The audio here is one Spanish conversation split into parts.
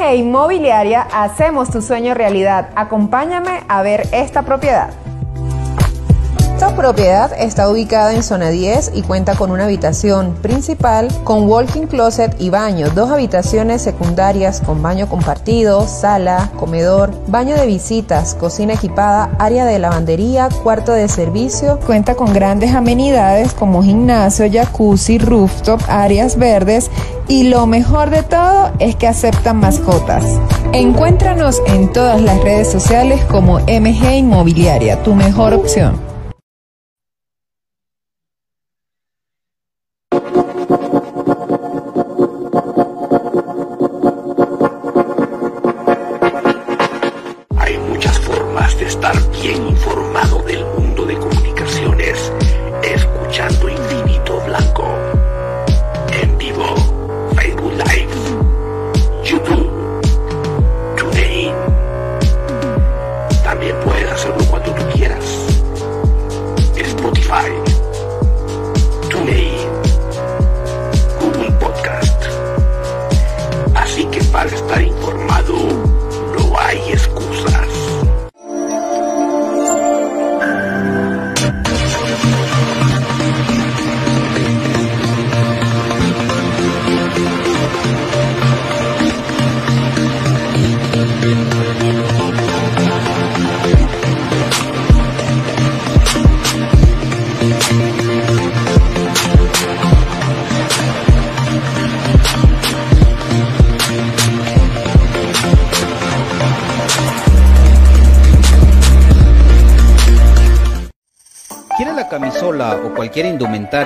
Inmobiliaria hacemos tu sueño realidad. Acompáñame a ver esta propiedad. Esta propiedad está ubicada en zona 10 y cuenta con una habitación principal con walking closet y baño, dos habitaciones secundarias con baño compartido, sala, comedor, baño de visitas, cocina equipada, área de lavandería, cuarto de servicio. Cuenta con grandes amenidades como gimnasio, jacuzzi, rooftop, áreas verdes y lo mejor de todo es que aceptan mascotas. Encuéntranos en todas las redes sociales como MG Inmobiliaria, tu mejor opción.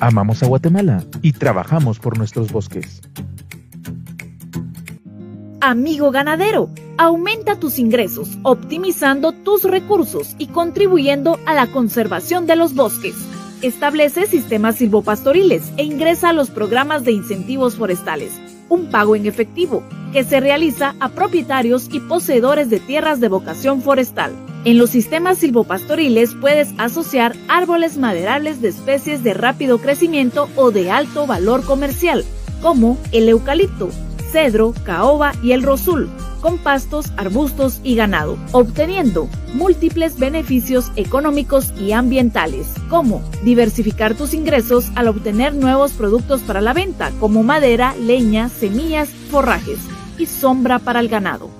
Amamos a Guatemala y trabajamos por nuestros bosques. Amigo ganadero, aumenta tus ingresos, optimizando tus recursos y contribuyendo a la conservación de los bosques. Establece sistemas silvopastoriles e ingresa a los programas de incentivos forestales, un pago en efectivo que se realiza a propietarios y poseedores de tierras de vocación forestal. En los sistemas silvopastoriles puedes asociar árboles maderables de especies de rápido crecimiento o de alto valor comercial, como el eucalipto, cedro, caoba y el rosul, con pastos, arbustos y ganado, obteniendo múltiples beneficios económicos y ambientales, como diversificar tus ingresos al obtener nuevos productos para la venta, como madera, leña, semillas, forrajes y sombra para el ganado.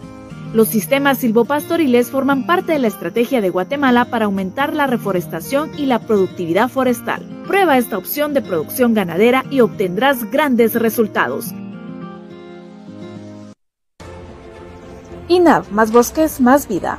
Los sistemas silvopastoriles forman parte de la estrategia de Guatemala para aumentar la reforestación y la productividad forestal. Prueba esta opción de producción ganadera y obtendrás grandes resultados. INAV, más bosques, más vida.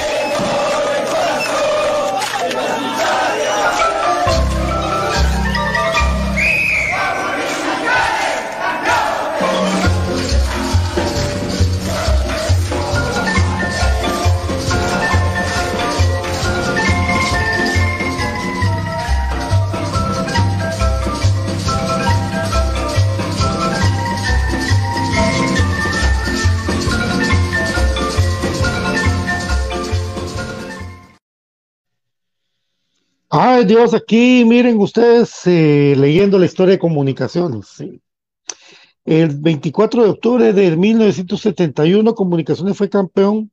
Dios, aquí miren ustedes eh, leyendo la historia de comunicaciones. El 24 de octubre de 1971, Comunicaciones fue campeón,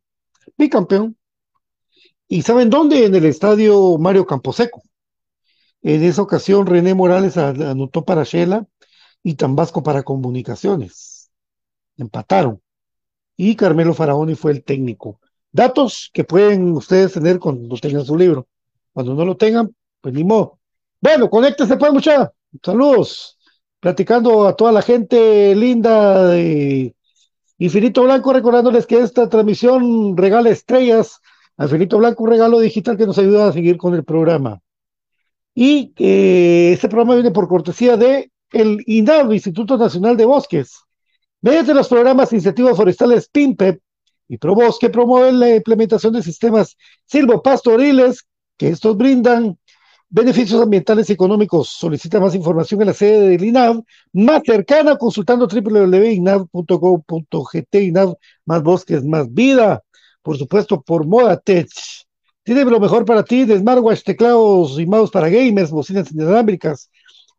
bicampeón. ¿Y saben dónde? En el estadio Mario Camposeco. En esa ocasión, René Morales anotó para Shela y Tambasco para Comunicaciones. Empataron. Y Carmelo Faraoni fue el técnico. Datos que pueden ustedes tener cuando tengan su libro. Cuando no lo tengan, pues ni modo. Bueno, conéctese pues, muchachos. Saludos. Platicando a toda la gente linda de Infinito Blanco, recordándoles que esta transmisión regala estrellas a Infinito Blanco, un regalo digital que nos ayuda a seguir con el programa. Y eh, este programa viene por cortesía de el INAV, Instituto Nacional de Bosques. Mediante los programas Incentivos Forestales PIMPEP y ProBosque promueven la implementación de sistemas silvopastoriles que estos brindan beneficios ambientales y económicos. Solicita más información en la sede del INAV más cercana consultando www.inav.gov.gt INAV más bosques, más vida. Por supuesto, por Moda Tech. Tiene lo mejor para ti de teclados y mouse para gamers, bocinas inalámbricas.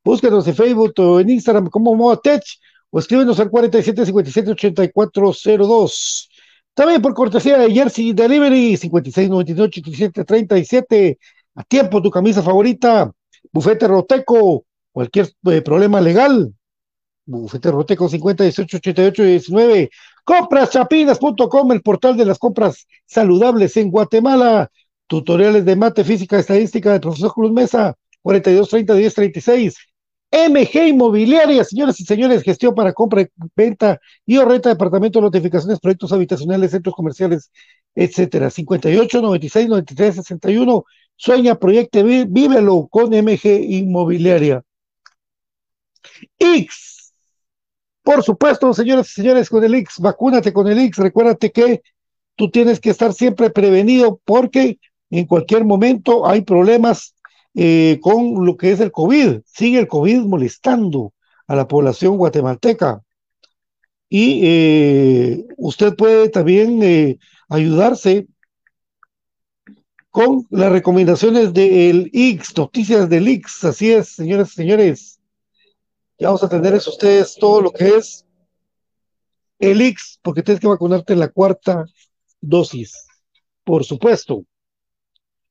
Búscanos en Facebook o en Instagram como Moda Tech o escríbenos al 4757-8402. También por cortesía de Jersey Delivery 5699-8737. A tiempo tu camisa favorita. Bufete Roteco. Cualquier eh, problema legal. Bufete Roteco 50 19. Compraschapinas.com, el portal de las compras saludables en Guatemala. Tutoriales de mate, física, estadística del profesor Cruz Mesa. 42 30 10 36. MG Inmobiliaria, señoras y señores, gestión para compra, venta y o renta de departamentos, notificaciones, proyectos habitacionales, centros comerciales, etcétera. 58 96 93 61. Sueña, proyecte, vívelo con MG Inmobiliaria. X. Por supuesto, señoras y señores, con el X, vacúnate con el X. Recuérdate que tú tienes que estar siempre prevenido porque en cualquier momento hay problemas eh, con lo que es el COVID. Sigue el COVID molestando a la población guatemalteca. Y eh, usted puede también eh, ayudarse con las recomendaciones del X, noticias del X. Así es, señoras y señores. Ya vamos a tener eso ustedes todo lo que es el X, porque tienes que vacunarte en la cuarta dosis, por supuesto.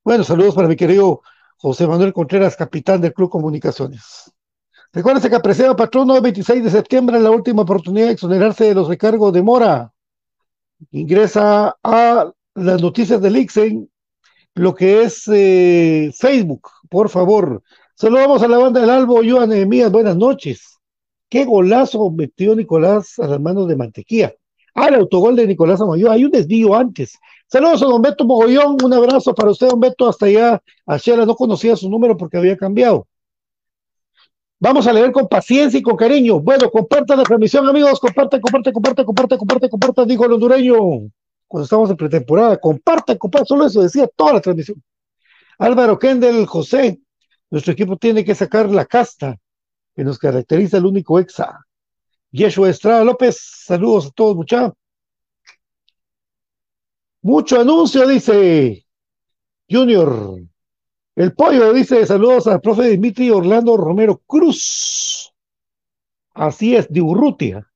Bueno, saludos para mi querido José Manuel Contreras, capitán del Club Comunicaciones. Recuérdense que apreciado patrono, el 26 de septiembre, la última oportunidad de exonerarse de los recargos de mora. Ingresa a las noticias del Ixen, lo que es eh, Facebook, por favor. Saludamos a la banda del Albo, Joan Mías, buenas noches. Qué golazo metió Nicolás a las manos de Mantequilla. Ah, el autogol de Nicolás Amayo, hay un desvío antes. Saludos a don Beto Mogollón, un abrazo para usted, don Beto, hasta allá. A Shela no conocía su número porque había cambiado. Vamos a leer con paciencia y con cariño. Bueno, compartan la transmisión, amigos. Compartan, compartan, compartan, compartan, compartan, compartan, dijo el hondureño. Cuando estamos en pretemporada, compartan, compartan. Solo eso decía toda la transmisión. Álvaro Kendall, José. Nuestro equipo tiene que sacar la casta que nos caracteriza el único exa. Yeshua Estrada López, saludos a todos, muchachos. Mucho anuncio, dice Junior. El pollo dice saludos al profe Dimitri Orlando Romero Cruz. Así es, de Urrutia.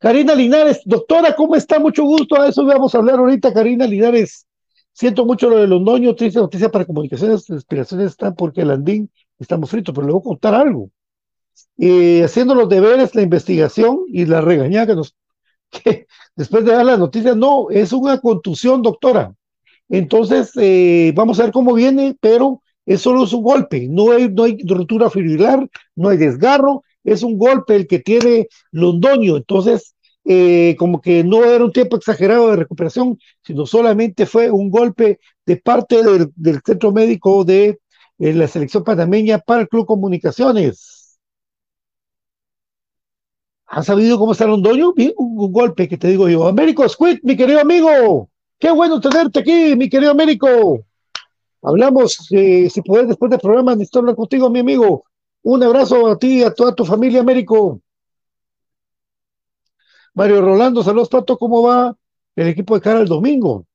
Karina Linares, doctora, ¿cómo está? Mucho gusto. A eso vamos a hablar ahorita, Karina Linares. Siento mucho lo de los noños, triste noticia para comunicaciones, inspiraciones están porque el andín estamos fritos, pero le voy a contar algo. Eh, haciendo los deberes, la investigación y la regañada que nos, después de dar las noticias, no, es una contusión, doctora. Entonces, eh, vamos a ver cómo viene, pero es solo un golpe, no hay, no hay rotura fibrilar, no hay desgarro, es un golpe el que tiene Londoño. Entonces, eh, como que no era un tiempo exagerado de recuperación, sino solamente fue un golpe de parte del, centro médico de eh, la selección panameña para el Club Comunicaciones. ¿Has sabido cómo está Londoño? Un, golpe que te digo yo. Américo Squid, mi querido amigo. Qué bueno tenerte aquí, mi querido Américo. Hablamos, eh, si puedes, después del programa, necesito hablar contigo, mi amigo. Un abrazo a ti y a toda tu familia, Américo. Mario Rolando, saludos, Pato, ¿cómo va el equipo de cara al domingo?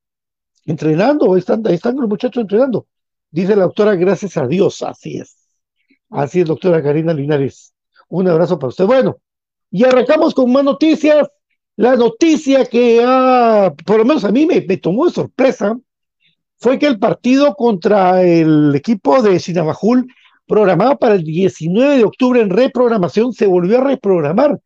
Entrenando, ahí están, ahí están los muchachos entrenando. Dice la doctora, gracias a Dios, así es. Así es, doctora Karina Linares. Un abrazo para usted. Bueno, y arrancamos con más noticias. La noticia que ha, por lo menos a mí me, me tomó de sorpresa, fue que el partido contra el equipo de Sinabajul, programado para el 19 de octubre en reprogramación, se volvió a reprogramar.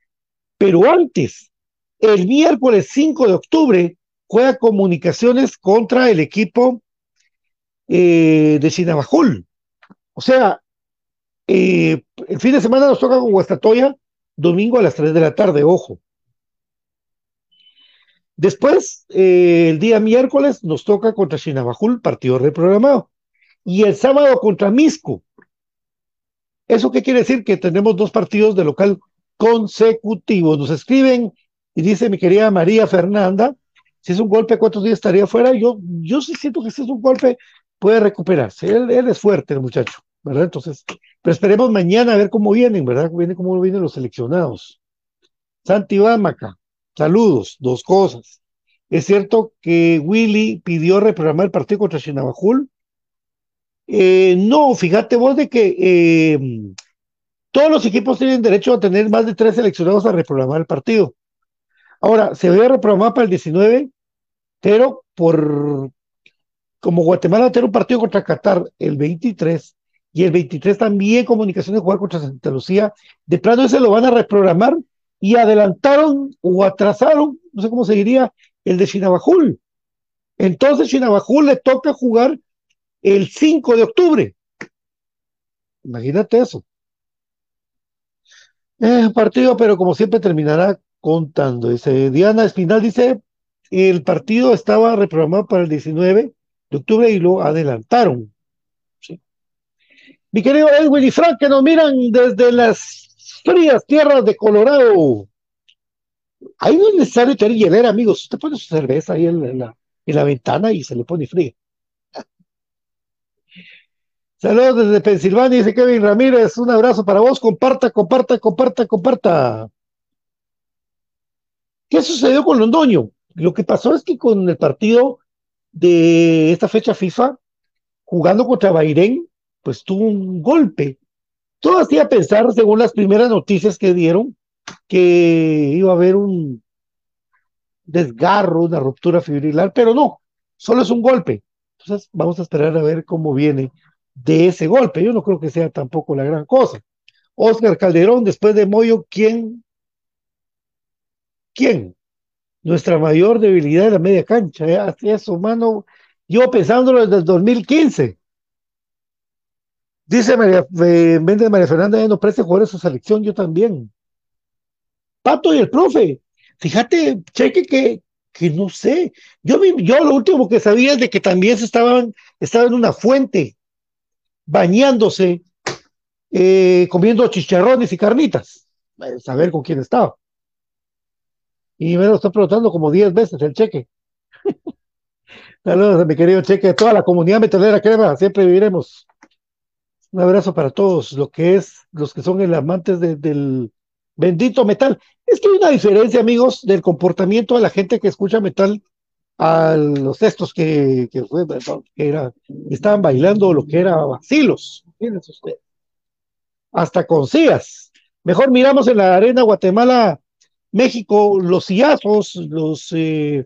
Pero antes, el miércoles 5 de octubre, juega comunicaciones contra el equipo eh, de Sinabajul. O sea, eh, el fin de semana nos toca con Guastatoya, domingo a las 3 de la tarde, ojo. Después, eh, el día miércoles, nos toca contra Sinabajul, partido reprogramado. Y el sábado contra Misco. ¿Eso qué quiere decir? Que tenemos dos partidos de local consecutivos. Nos escriben y dice mi querida María Fernanda, si es un golpe, ¿cuántos días estaría fuera? Yo, yo sí siento que si es un golpe, puede recuperarse. Él, es fuerte, el muchacho, ¿verdad? Entonces, pero esperemos mañana a ver cómo vienen, ¿verdad? Viene cómo vienen los seleccionados. Santi Bámaca, saludos, dos cosas. Es cierto que Willy pidió reprogramar el partido contra Chinabajul. Eh, no, fíjate vos de que eh, todos los equipos tienen derecho a tener más de tres seleccionados a reprogramar el partido. Ahora, se había reprogramado para el 19, pero por como Guatemala va a tener un partido contra Qatar el 23 y el 23 también comunicaciones jugar contra Santa Lucía, de plano ese lo van a reprogramar y adelantaron o atrasaron, no sé cómo se diría, el de Chinabajul. Entonces Chinabajul le toca jugar el 5 de octubre. Imagínate eso. Es partido, pero como siempre terminará contando. Dice Diana Espinal, dice, el partido estaba reprogramado para el 19 de octubre y lo adelantaron. Mi querido Edwin y Frank, que nos miran desde las frías tierras de Colorado. Ahí no es necesario tener hielera, amigos. Usted pone su cerveza ahí en, la, en la ventana y se le pone fría. Saludos desde Pensilvania, dice Kevin Ramírez. Un abrazo para vos. Comparta, comparta, comparta, comparta. ¿Qué sucedió con Londoño? Lo que pasó es que con el partido de esta fecha FIFA, jugando contra Bahrein, pues tuvo un golpe. Todo hacía pensar, según las primeras noticias que dieron, que iba a haber un desgarro, una ruptura fibrilar, pero no, solo es un golpe. Entonces vamos a esperar a ver cómo viene de ese golpe. Yo no creo que sea tampoco la gran cosa. Oscar Calderón, después de Moyo, ¿quién? ¿Quién? Nuestra mayor debilidad es la media cancha. ¿eh? Así eso, mano. Yo pensándolo desde el 2015. Dice María, eh, María Fernanda, no preste jugadores a su selección, yo también. Pato y el profe. Fíjate, cheque que, que no sé. Yo, yo lo último que sabía es de que también se estaban, estaban en una fuente, bañándose, eh, comiendo chicharrones y carnitas. Saber con quién estaba. Y me lo está preguntando como 10 veces el cheque. Saludos a mi querido cheque, toda la comunidad metalera crema, siempre viviremos. Un abrazo para todos, lo que es, los que son el amantes del bendito metal. Es que hay una diferencia, amigos, del comportamiento de la gente que escucha metal a los textos que, que, que era, estaban bailando lo que era vacilos. Hasta con sillas. Mejor miramos en la arena Guatemala, México, los sillazos, los eh,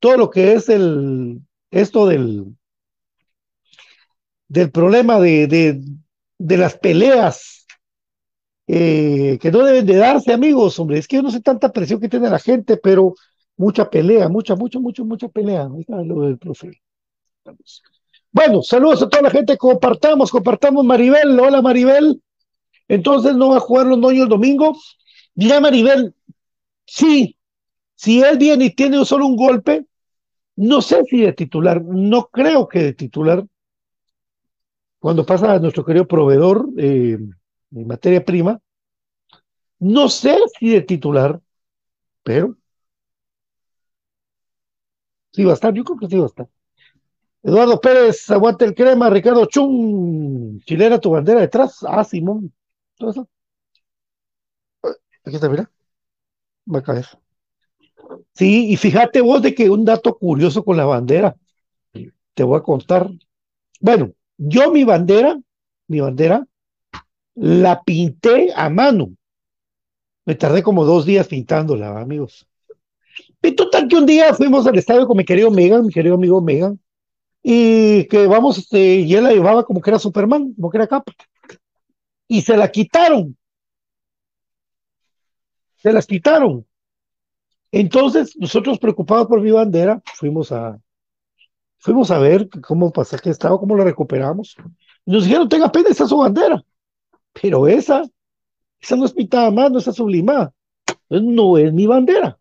todo lo que es el esto del del problema de, de, de las peleas eh, que no deben de darse, amigos, hombre. Es que yo no sé tanta presión que tiene la gente, pero mucha pelea, mucha, mucha, mucha, mucha pelea. Lo del profe. Bueno, saludos a toda la gente. Compartamos, compartamos Maribel. Hola Maribel. Entonces no va a jugar los noños el domingo. Mira Maribel, sí, si él viene y tiene solo un golpe, no sé si de titular, no creo que de titular, cuando pasa a nuestro querido proveedor eh, en materia prima, no sé si de titular, pero sí va a estar, yo creo que sí va a estar. Eduardo Pérez, aguante el crema, Ricardo Chung, chilena tu bandera detrás, ah, Simón, todo eso. Aquí está, mira, va a caer. Sí, y fíjate vos de que un dato curioso con la bandera, te voy a contar. Bueno, yo mi bandera, mi bandera, la pinté a mano. Me tardé como dos días pintándola, amigos. Y total que un día fuimos al estadio con mi querido Megan, mi querido amigo Megan, y que vamos, este, y él la llevaba como que era Superman, como que era capa. Y se la quitaron. Se las quitaron. Entonces, nosotros preocupados por mi bandera, fuimos a, fuimos a ver cómo pasa que estaba, cómo la recuperamos. Nos dijeron, tenga pena, esa es su bandera. Pero esa, esa no es pintada más, no está sublimada. no es mi bandera.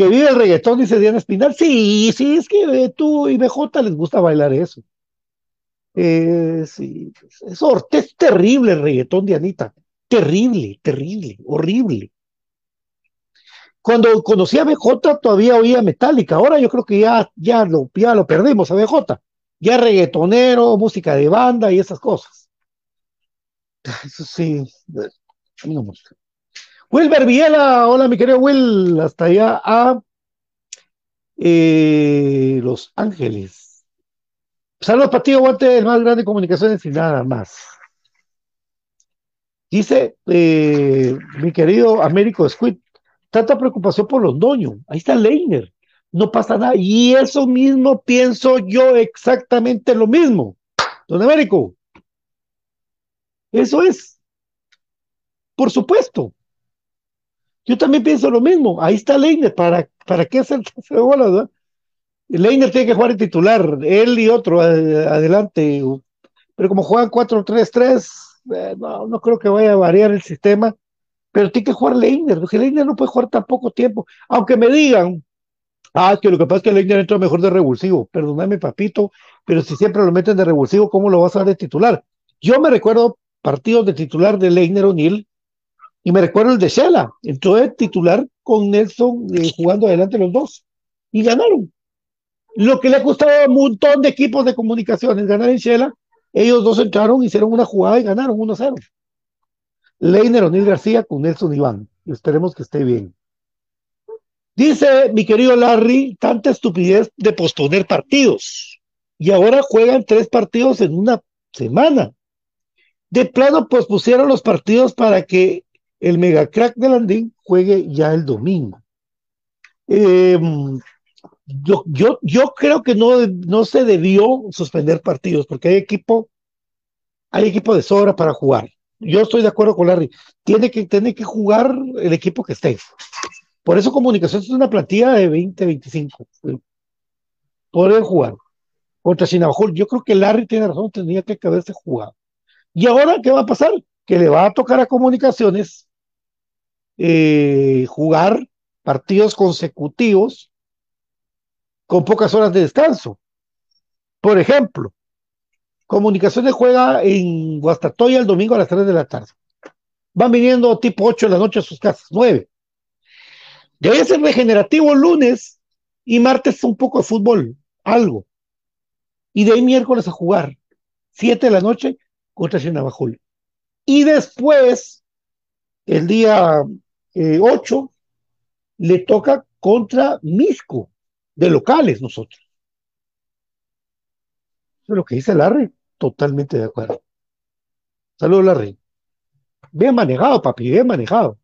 Que vive el reggaetón, dice Diana Espinal. Sí, sí, es que tú y BJ les gusta bailar eso. Eh, sí, eso es terrible el reggaetón de Anita. Terrible, terrible, horrible. Cuando conocí a BJ todavía oía Metallica, ahora yo creo que ya, ya, lo, ya lo perdimos a BJ. Ya reggaetonero, música de banda y esas cosas. Eso sí, a mí no me gusta. Wilber Viela, hola mi querido Will, hasta allá a eh, Los Ángeles. Saludos para ti, aguante el más grande de comunicaciones y nada más. Dice eh, mi querido Américo Squid, tanta preocupación por los doños. Ahí está Leiner, no pasa nada. Y eso mismo pienso yo exactamente lo mismo. Don Américo, eso es. Por supuesto. Yo también pienso lo mismo. Ahí está Leiner. ¿Para, para qué hacer bolas? Leiner tiene que jugar en titular. Él y otro adelante. Pero como juegan 4-3-3 eh, no, no creo que vaya a variar el sistema, pero tiene que jugar Leiner, porque Leiner no puede jugar tan poco tiempo, aunque me digan, ah, que lo que pasa es que Leiner entra mejor de revulsivo, perdóname papito, pero si siempre lo meten de revulsivo, ¿cómo lo vas a dar de titular? Yo me recuerdo partidos de titular de Leiner O'Neill, y me recuerdo el de Shela, entró de titular con Nelson eh, jugando adelante los dos, y ganaron. Lo que le ha costado a un montón de equipos de comunicaciones ganar en Shela ellos dos entraron, hicieron una jugada y ganaron 1-0. Leiner O'Neill García con Nelson Iván. Esperemos que esté bien. Dice mi querido Larry, tanta estupidez de posponer partidos. Y ahora juegan tres partidos en una semana. De plano pospusieron los partidos para que el mega crack de Landín juegue ya el domingo. Em, yo, yo, yo creo que no, no se debió suspender partidos porque hay equipo, hay equipo de sobra para jugar. Yo estoy de acuerdo con Larry. Tiene que, tiene que jugar el equipo que esté. Por eso Comunicaciones es una plantilla de 20, 25. Pueden jugar contra Sinabajul. Yo creo que Larry tiene razón, tenía que haberse jugado. ¿Y ahora qué va a pasar? Que le va a tocar a Comunicaciones eh, jugar partidos consecutivos con pocas horas de descanso. Por ejemplo, Comunicaciones juega en Guastatoya el domingo a las 3 de la tarde. Van viniendo tipo 8 de la noche a sus casas, 9. Debe ser regenerativo lunes y martes un poco de fútbol, algo. Y de ahí miércoles a jugar, 7 de la noche contra Chinabajul. Y después, el día 8, eh, le toca contra Misco, de locales nosotros. Eso es lo que dice Larry, totalmente de acuerdo. Saludos, Larry. Bien manejado, papi, bien manejado.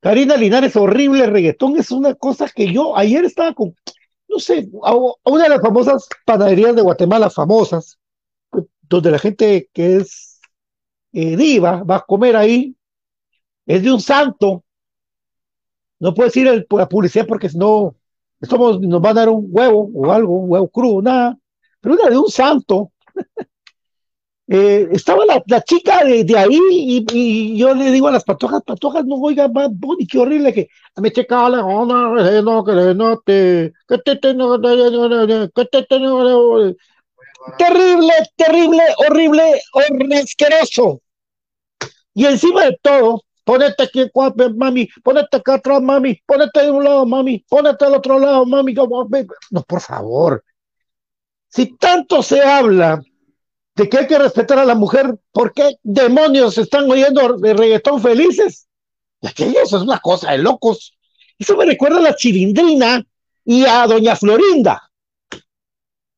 Karina Linares, horrible reggaetón, es una cosa que yo ayer estaba con, no sé, a, una de las famosas panaderías de Guatemala, famosas, donde la gente que es eh, diva va a comer ahí, es de un santo. No puedes ir a la publicidad porque no, nos van a dar un huevo o algo, un huevo crudo, nada. Pero una de un santo. Eh, estaba la, la, chica de, de ahí y, y, yo le digo a las patojas, patojas, no oigan Bonnie, qué horrible que me checa la onda, no, que no que te, te, no, que te, no, terrible, terrible, horrible, asqueroso. Y encima de todo, ponete aquí, mami, ponete acá atrás, mami, ponete de un lado, mami, ponete al otro lado, mami. No, por favor. Si tanto se habla de que hay que respetar a la mujer, ¿por qué demonios están oyendo de reggaetón felices? Y aquello, eso es una cosa de locos. Eso me recuerda a la chilindrina y a doña Florinda,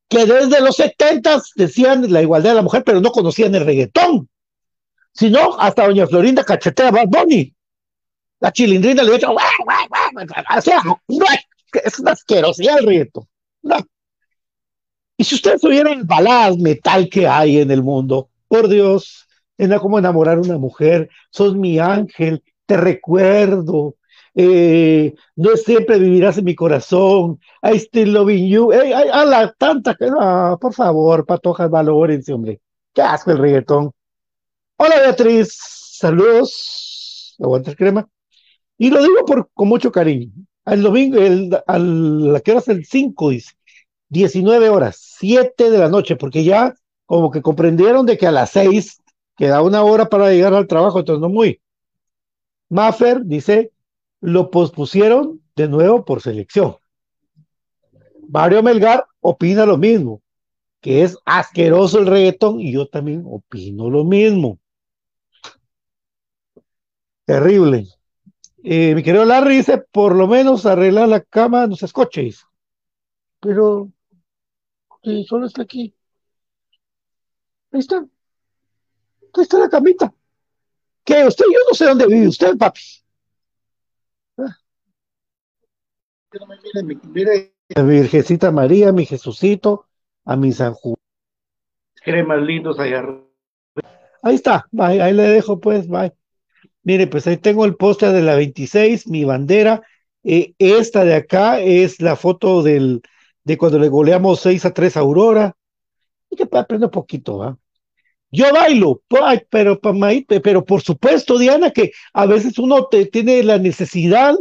que desde los setentas decían la igualdad de la mujer, pero no conocían el reggaetón. Sino hasta doña Florinda cachetea a Bad Bunny. La chilindrina le dijo, o sea, es una asquerosidad el reggaetón. No. Y si ustedes tuvieran balaz metal que hay en el mundo, por Dios, era como enamorar a una mujer, sos mi ángel, te recuerdo, eh, no siempre vivirás en mi corazón, I still loving you, a la tanta no, por favor, patojas, valórense, hombre, qué asco el reggaetón. Hola Beatriz, saludos, aguantas crema, y lo digo por, con mucho cariño, el domingo, el, al, la que hora es el 5, dice, 19 horas, 7 de la noche, porque ya como que comprendieron de que a las 6 queda una hora para llegar al trabajo, entonces no muy. Maffer dice, lo pospusieron de nuevo por selección. Mario Melgar opina lo mismo, que es asqueroso el reggaetón y yo también opino lo mismo. Terrible. Eh, mi querido Larry dice, por lo menos arreglar la cama no se escoche. Pero Sí, solo está aquí. Ahí está. Ahí está la camita. ¿Qué? Usted, yo no sé dónde vive usted, papi. Ah. Mire, mire, a mi Virgencita María, mi Jesucito, a mi San Juan. Cremas lindos allá Ahí está, bye, ahí le dejo pues, bye. Mire, pues ahí tengo el póster de la 26, mi bandera. Eh, esta de acá es la foto del, de cuando le goleamos 6 a 3 a Aurora. Y que aprender un poquito, ¿va? Yo bailo, pero, pero por supuesto, Diana, que a veces uno te, tiene la necesidad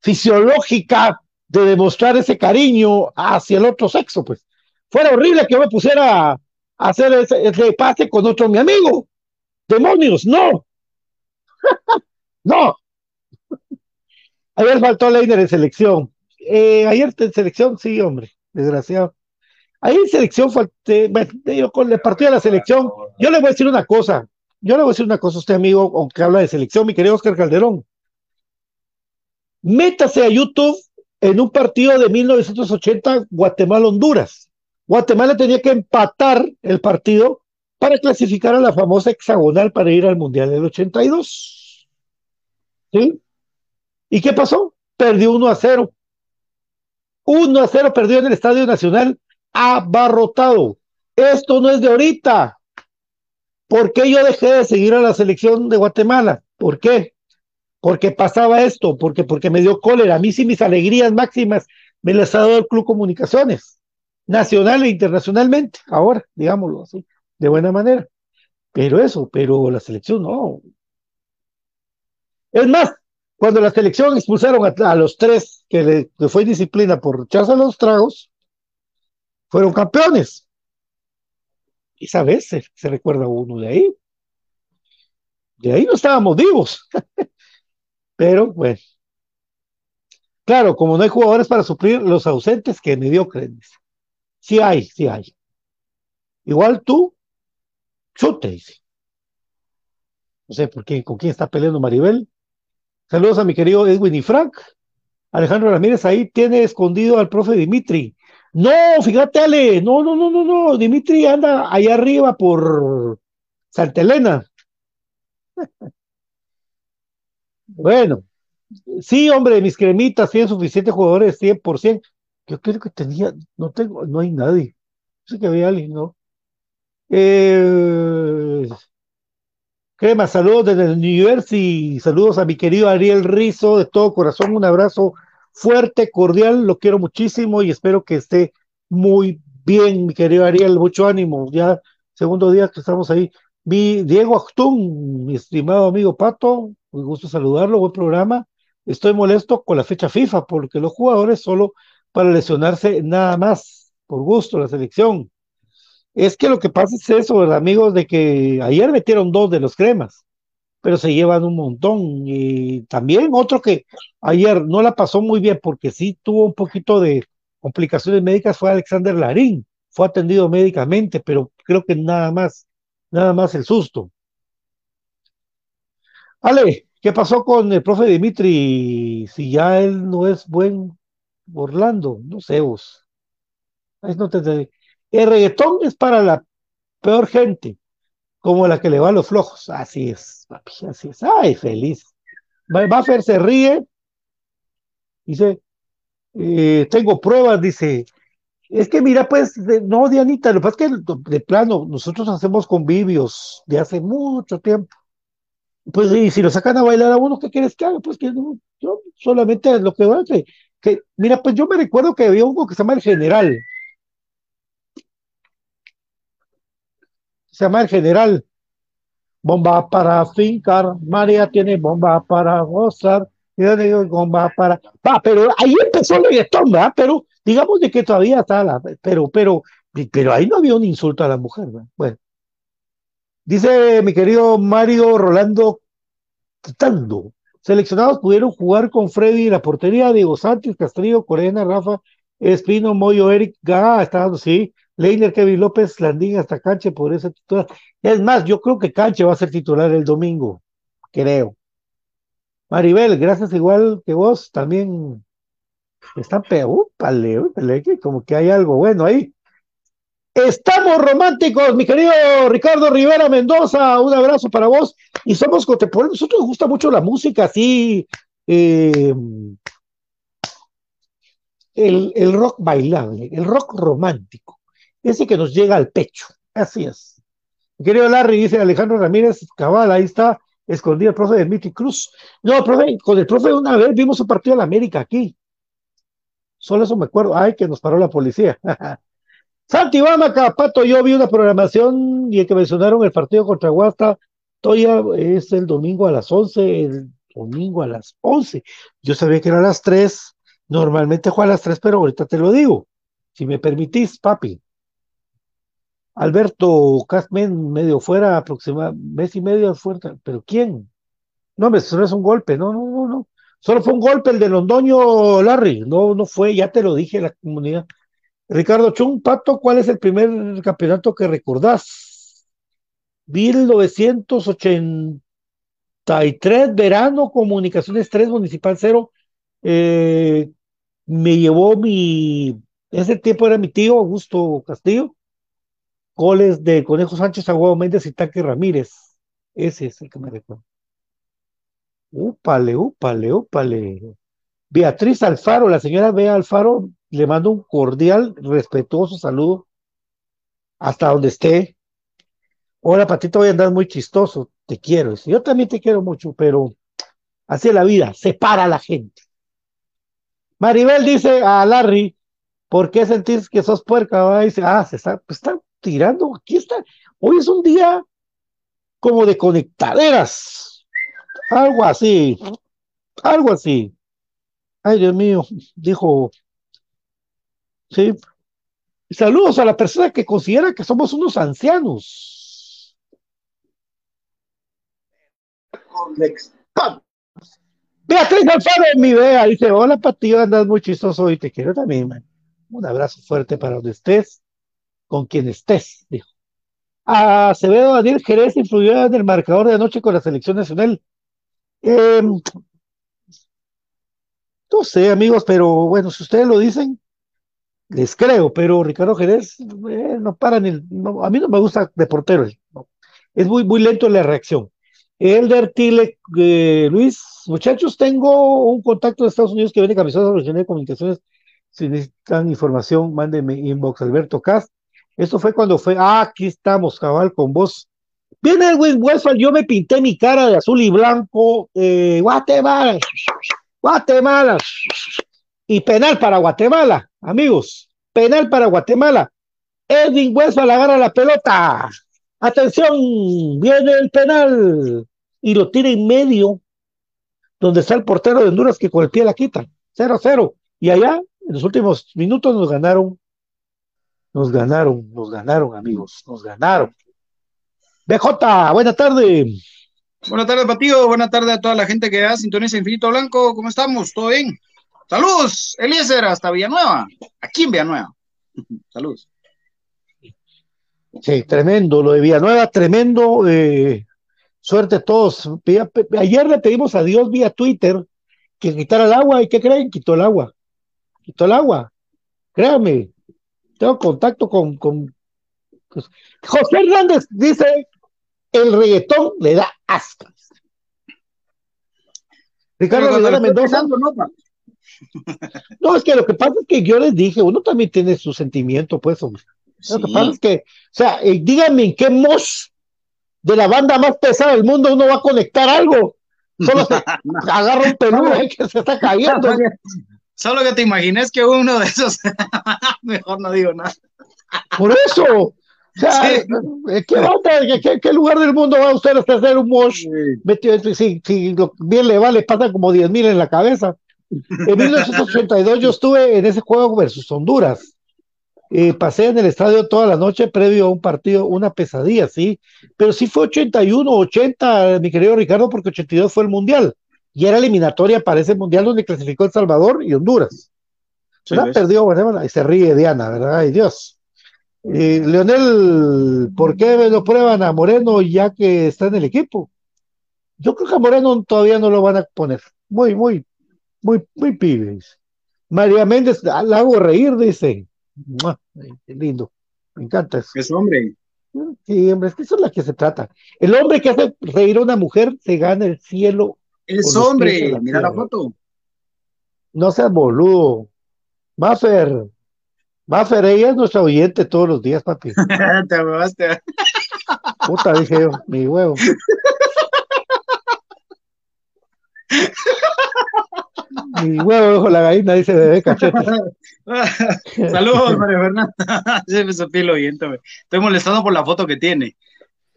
fisiológica de demostrar ese cariño hacia el otro sexo, pues. Fuera horrible que yo me pusiera a hacer ese, ese pase con otro mi amigo. Demonios, no. no. Ayer faltó Leiner en selección. Eh, ayer en selección, sí, hombre desgraciado. Ahí en selección, con el partido de la selección, yo le voy a decir una cosa, yo le voy a decir una cosa a usted, amigo, aunque habla de selección, mi querido Oscar Calderón. Métase a YouTube en un partido de 1980, Guatemala-Honduras. Guatemala tenía que empatar el partido para clasificar a la famosa hexagonal para ir al Mundial del 82. ¿Sí? ¿Y qué pasó? Perdió 1 a 0 1 a 0 perdió en el Estadio Nacional abarrotado. Esto no es de ahorita. ¿Por qué yo dejé de seguir a la selección de Guatemala? ¿Por qué? Porque pasaba esto, porque, porque me dio cólera. A mí sí mis alegrías máximas me las ha dado el Club Comunicaciones, nacional e internacionalmente, ahora, digámoslo así, de buena manera. Pero eso, pero la selección no. Es más, cuando la selección expulsaron a, los tres que, le, fue disciplina por echarse los tragos, fueron campeones. Y esa se recuerda uno de ahí. De ahí no estábamos vivos. Pero bueno. Claro, como no hay jugadores para suplir los ausentes, que mediocres. Sí hay, sí hay. Igual tú, chute, dice. No sé por qué, con quién está peleando Maribel. Saludos a mi querido Edwin y Frank. Alejandro Ramírez ahí tiene escondido al profe Dimitri. No, fíjate, Ale, no, no, no, no, no. Dimitri anda allá arriba por Santa Elena. bueno, sí, hombre, mis cremitas tienen suficientes jugadores, 100%. Yo creo que tenía, no tengo, no hay nadie. Sé que había alguien, ¿no? Eh, Crema, saludos desde el New Jersey, saludos a mi querido Ariel Rizo, de todo corazón, un abrazo fuerte, cordial, lo quiero muchísimo y espero que esté muy bien, mi querido Ariel, mucho ánimo, ya segundo día que estamos ahí. Diego Actún, mi estimado amigo Pato, muy gusto saludarlo, buen programa. Estoy molesto con la fecha FIFA porque los jugadores solo para lesionarse nada más, por gusto, la selección. Es que lo que pasa es eso, ¿verdad, amigos? De que ayer metieron dos de los cremas, pero se llevan un montón. Y también otro que ayer no la pasó muy bien porque sí tuvo un poquito de complicaciones médicas fue Alexander Larín. Fue atendido médicamente, pero creo que nada más, nada más el susto. Ale, ¿qué pasó con el profe Dimitri? Si ya él no es buen Orlando, no sé vos. no te, el reggaetón es para la peor gente, como la que le va a los flojos. Así es, papi, así es. Ay, feliz. Buffer se ríe. Dice, eh, tengo pruebas, dice. Es que mira, pues, no, Dianita, lo que pasa es que de plano, nosotros hacemos convivios de hace mucho tiempo. Pues, y si lo sacan a bailar a uno, ¿qué quieres que haga? Pues que no, yo solamente lo que voy que, que, mira, pues yo me recuerdo que había uno que se llama el general, se llama el general. Bomba para fincar, María tiene bomba para gozar, bomba para. Va, pero ahí empezó el reggaetón, ¿verdad? Pero digamos de que todavía está la. Pero, pero, pero ahí no había un insulto a la mujer, ¿verdad? Bueno. Dice mi querido Mario Rolando Quitando. Seleccionados pudieron jugar con Freddy la portería, Diego Sánchez, Castillo, Corena, Rafa, Espino, Moyo, Eric, Gá, está, sí, Leiner, Kevin López, Landín hasta Canche por ese titular. Es más, yo creo que Canche va a ser titular el domingo, creo. Maribel, gracias igual que vos, también están peor, que como que hay algo bueno ahí. Estamos románticos, mi querido Ricardo Rivera Mendoza, un abrazo para vos. Y somos contemporáneos, nosotros nos gusta mucho la música así, eh, el, el rock bailable, el rock romántico ese que nos llega al pecho. Así es. Querido Larry, dice Alejandro Ramírez, cabal, ahí está escondido el profe de Miti Cruz. No, profe, con el profe una vez vimos un partido de la América aquí. Solo eso me acuerdo. Ay, que nos paró la policía. Santi Bamaca, Pato, yo vi una programación y el que mencionaron el partido contra Guasta, Toya es el domingo a las 11, el domingo a las 11. Yo sabía que era a las 3, normalmente juega a las 3, pero ahorita te lo digo. Si me permitís, papi. Alberto Casmen medio fuera, aproximadamente mes y medio fuera, pero ¿quién? No, me solo es un golpe, no, no, no, no. Solo fue un golpe el de Londoño Larry, no, no fue, ya te lo dije la comunidad. Ricardo Chung, Pato, ¿cuál es el primer campeonato que recordás? 1983, verano, Comunicaciones 3, Municipal 0. Eh, me llevó mi, ese tiempo era mi tío Augusto Castillo, goles de Conejo Sánchez, Aguado Méndez y Taque Ramírez. Ese es el que me recuerdo. Úpale, úpale, úpale. Beatriz Alfaro, la señora Bea Alfaro, le mando un cordial, respetuoso saludo hasta donde esté. Hola, Patito, voy a andar muy chistoso. Te quiero. Yo también te quiero mucho, pero así es la vida, separa a la gente. Maribel dice a Larry, ¿por qué sentís que sos puerca? Dice, ah, se está, pues está tirando, aquí está. Hoy es un día como de conectaderas. Algo así, algo así. Ay, Dios mío, dijo, sí. Saludos a la persona que considera que somos unos ancianos. Beatriz Alfaro, mi vea, dice, hola Patillo, andas muy chistoso y te quiero también, man. Un abrazo fuerte para donde estés, con quien estés, dijo. Acevedo Daniel Jerez influyó en el marcador de anoche con la selección nacional. Eh, no sé, amigos, pero bueno, si ustedes lo dicen, les creo, pero Ricardo Jerez eh, no para ni, a mí no me gusta de portero, es muy, muy lento en la reacción. Elder Tile, eh, Luis, muchachos, tengo un contacto de Estados Unidos que viene camiseta de comunicaciones. Si necesitan información, mándenme inbox Alberto Cast. Esto fue cuando fue, ah, aquí estamos, cabal, con vos. Viene Edwin Westphal, yo me pinté mi cara de azul y blanco, eh, Guatemala, Guatemala, y penal para Guatemala, amigos, penal para Guatemala. Edwin Westphal agarra la pelota, atención, viene el penal, y lo tira en medio, donde está el portero de Honduras que con el pie la quita, 0-0, y allá, en los últimos minutos nos ganaron nos ganaron, nos ganaron, amigos, nos ganaron. BJ, buena tarde. Buenas tardes, Patillo. Buenas tardes a toda la gente que da sintoniza Infinito Blanco. ¿Cómo estamos? ¿Todo bien? Saludos, Eliezer, hasta Villanueva. Aquí en Villanueva. Saludos. Sí, tremendo. Lo de Villanueva, tremendo. Eh, suerte a todos. Ayer le pedimos a Dios vía Twitter que quitara el agua. ¿Y qué creen? Quitó el agua. Quitó el agua. Créanme, tengo contacto con, con pues, José Hernández dice el reggaetón le da asco. Ricardo Rivera Mendoza. No, no, es que lo que pasa es que yo les dije, uno también tiene su sentimiento, pues, hombre. Lo que pasa es que, o sea, eh, díganme en qué mos de la banda más pesada del mundo uno va a conectar algo. Solo se agarra un peludo que se está cayendo. Solo que te imagines que uno de esos, mejor no digo nada. Por eso, o sea, ¿qué, qué, lugar del mundo va usted a hacer un mosh? Si, si bien le vale, pasa como 10 mil en la cabeza. En 1982 yo estuve en ese juego versus Honduras. Eh, pasé en el estadio toda la noche previo a un partido, una pesadilla, sí. Pero sí fue 81, 80, mi querido Ricardo, porque 82 fue el Mundial y era eliminatoria para ese mundial donde clasificó El Salvador y Honduras. Sí, perdió y se ríe Diana, ¿verdad? Ay Dios. Eh, Leonel, ¿por qué lo prueban a Moreno ya que está en el equipo? Yo creo que a Moreno todavía no lo van a poner. Muy, muy, muy, muy pibes. María Méndez, la hago reír, dice. Qué lindo. Me encanta eso. Es hombre. Sí, hombre, es que eso es la que se trata. El hombre que hace reír a una mujer se gana el cielo es hombre, mira la foto. No seas boludo. Maffer. Maffer, ella es nuestra oyente todos los días, papi. Te huevaste. Puta, dije yo, mi huevo. mi huevo, dijo la gallina, dice bebé cachete. Saludos, María Fernanda. Se me sopí el oyente, Estoy molestando por la foto que tiene.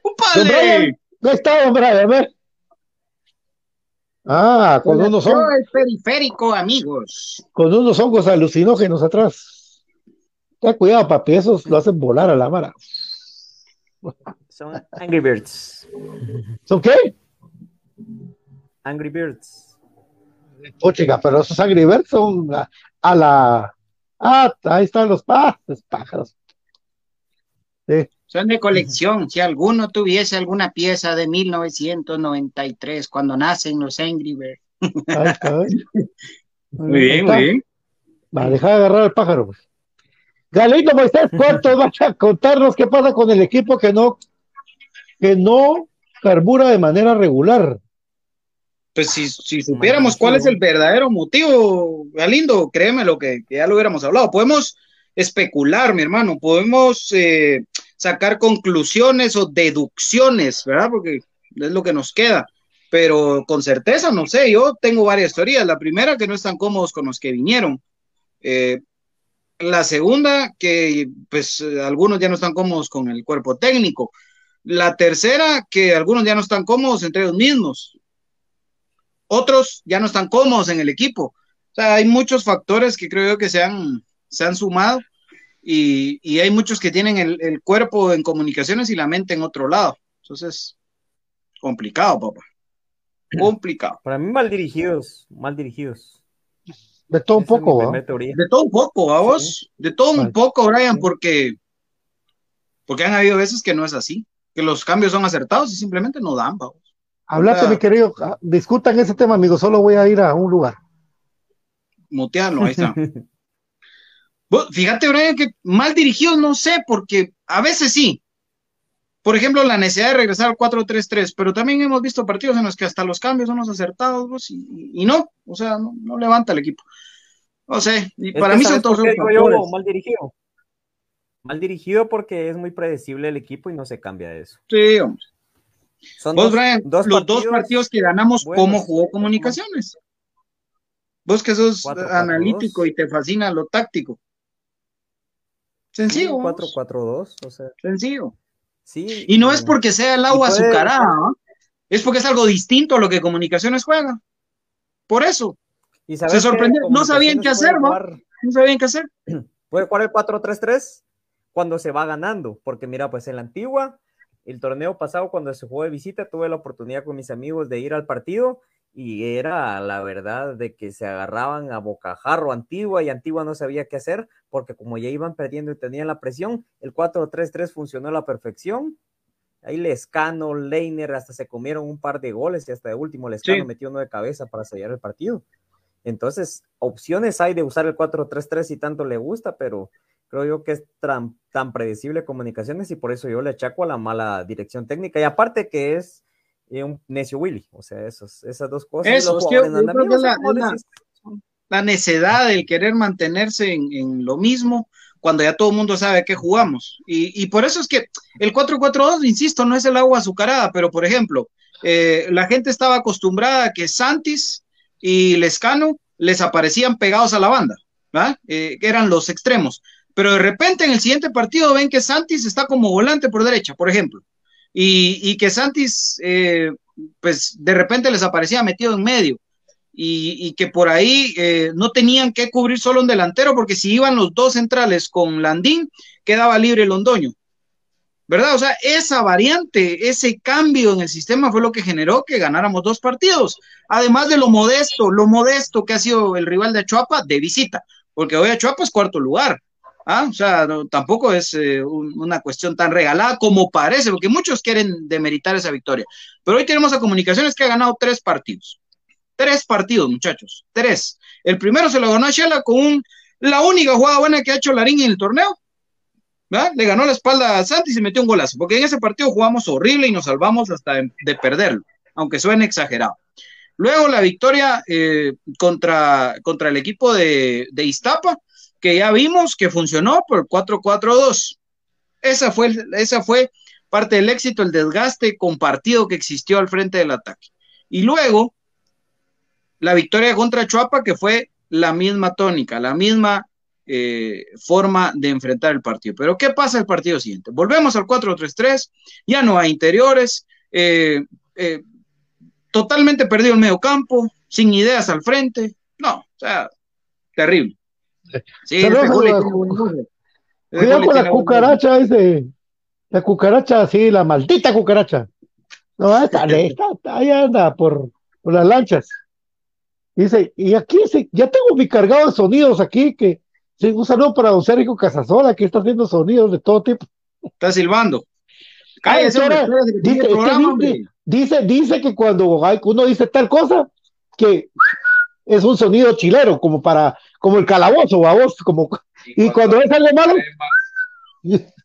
¡Upale! No está, hombre, a ver. Ah, con unos hongos. el periférico, amigos. Con unos hongos alucinógenos atrás. Ten cuidado, papi, esos lo hacen volar a la vara. Son Angry Birds. ¿Son qué? Angry Birds. Oh, chica, pero esos Angry Birds son a, la. Ah, ahí están los pájaros. Sí. Son de colección. Si alguno tuviese alguna pieza de 1993, cuando nacen los Angry Birds. muy bien, muy bien. Va, dejar de agarrar al pájaro. Pues. Galito Moisés, ¿cuánto vas a contarnos qué pasa con el equipo que no, que no carbura de manera regular? pues si, si supiéramos cuál es el verdadero motivo, Galindo, créeme lo que, que ya lo hubiéramos hablado. Podemos especular, mi hermano, podemos eh, sacar conclusiones o deducciones, ¿verdad? Porque es lo que nos queda. Pero con certeza, no sé, yo tengo varias teorías. La primera, que no están cómodos con los que vinieron. Eh, la segunda, que pues algunos ya no están cómodos con el cuerpo técnico. La tercera, que algunos ya no están cómodos entre ellos mismos. Otros ya no están cómodos en el equipo. O sea, hay muchos factores que creo yo que se han, se han sumado y, y hay muchos que tienen el, el cuerpo en comunicaciones y la mente en otro lado. Entonces, complicado, papá. Complicado. Para mí mal dirigidos, mal dirigidos. De todo un Esa poco, ¿va? De todo un poco, ¿a vos? De todo un Vale. poco, Brian, porque, porque han habido veces que no es así, que los cambios son acertados y simplemente no dan, vamos. Hablate, Ah. mi querido. ah, Discutan ese tema, amigo. Solo voy a ir a un lugar. Mutearlo, ahí está. Fíjate, Brian, que mal dirigidos no sé, porque a veces sí. Por ejemplo, la necesidad de regresar al 4-3-3, pero también hemos visto partidos en los que hasta los cambios son los acertados, vos, y, y no, o sea, no, no levanta el equipo. No sé, y para mí son ¿sabes todos yo mal dirigido? Mal dirigido porque es muy predecible el equipo y no se cambia de eso. Sí, hombre. Son Vos, dos- Brian, dos los dos partidos que ganamos. ¿cómo jugó comunicaciones? Vos que sos analítico y te fascina lo táctico. Sencillo, un vamos, 4-4-2, o sea, sencillo. sí. Y no es porque sea el agua puede- azucarada, ¿no? es porque es algo distinto a lo que comunicaciones juega. Por eso, y se sorprendió, no sabían qué hacer, puede ¿no? jugar- No sabían qué hacer. Puede jugar el 4-3-3 cuando se va ganando, porque mira, pues en la antigua, el torneo pasado cuando se jugó de visita, tuve la oportunidad con mis amigos de ir al partido y era la verdad de que se agarraban a bocajarro Antigua y Antigua no sabía qué hacer porque como ya iban perdiendo y tenían la presión, el 4-3-3 funcionó a la perfección. Ahí Lescano, Leiner hasta se comieron un par de goles y hasta de último Lescano Sí. metió uno de cabeza para sellar el partido. Entonces, opciones hay de usar el 4-3-3 si tanto le gusta, pero creo yo que es tan, tan predecible comunicaciones y por eso yo le achaco a la mala dirección técnica. Y aparte que es eh, un necio Willy, o sea, esos, esas dos cosas. Eso, yo creo que la- la- necedad del querer mantenerse en, en lo mismo cuando ya todo el mundo sabe que jugamos. Y, y por eso es que el 4-4-2, insisto, no es el agua azucarada, pero por ejemplo, eh, la gente estaba acostumbrada a que Santis y Lescano les aparecían pegados a la banda, ¿verdad? Eh, que eran los extremos. Pero de repente en el siguiente partido ven que Santis está como volante por derecha, por ejemplo. Y, que Santis, eh, pues de repente les aparecía metido en medio. Y, que por ahí eh, no tenían que cubrir solo un delantero, porque si iban los dos centrales con Landín, quedaba libre Londoño. ¿Verdad? O sea, esa variante, ese cambio en el sistema fue lo que generó que ganáramos dos partidos. Además de lo modesto, lo modesto que ha sido el rival de Achuapa de visita, porque hoy Achuapa es cuarto lugar. ¿Ah? O sea, tampoco es eh, un, una cuestión tan regalada como parece, porque muchos quieren demeritar esa victoria. Pero hoy tenemos a Comunicaciones que ha ganado tres partidos. Tres partidos, muchachos. Tres. El primero se lo ganó a Shela con un, la única jugada buena que ha hecho Larín en el torneo. ¿verdad? Le ganó la espalda a Santi y se metió un golazo. Porque en ese partido jugamos horrible y nos salvamos hasta de, de perderlo, aunque suene exagerado. Luego la victoria eh, contra, contra el equipo de, de Iztapa, que ya vimos que funcionó por 4-4-2. Esa fue, esa fue parte del éxito, el desgaste compartido que existió al frente del ataque. Y luego la victoria contra Chuapa, que fue la misma tónica, la misma eh, forma de enfrentar el partido. Pero ¿qué pasa el partido siguiente? Volvemos al 4-3-3, ya no hay interiores, eh, eh, totalmente perdido el medio campo, sin ideas al frente. No, o sea, terrible. Sí, este. Este Cuidado con la cucaracha ese. La cucaracha, sí, la maldita cucaracha. No, esta, esta, esta, ahí anda por, por las lanchas. Dice, y aquí sí, ya tengo mi cargado de sonidos aquí, que sí, un saludo para don Sergio Casasola, que está haciendo sonidos de todo tipo. Está silbando. Cállese, hombre, que dice, programa, dice- dice, dice que cuando hay- uno dice tal cosa, que es un sonido chilero, como para, como el calabozo, babos, como, y cuando es algo malo,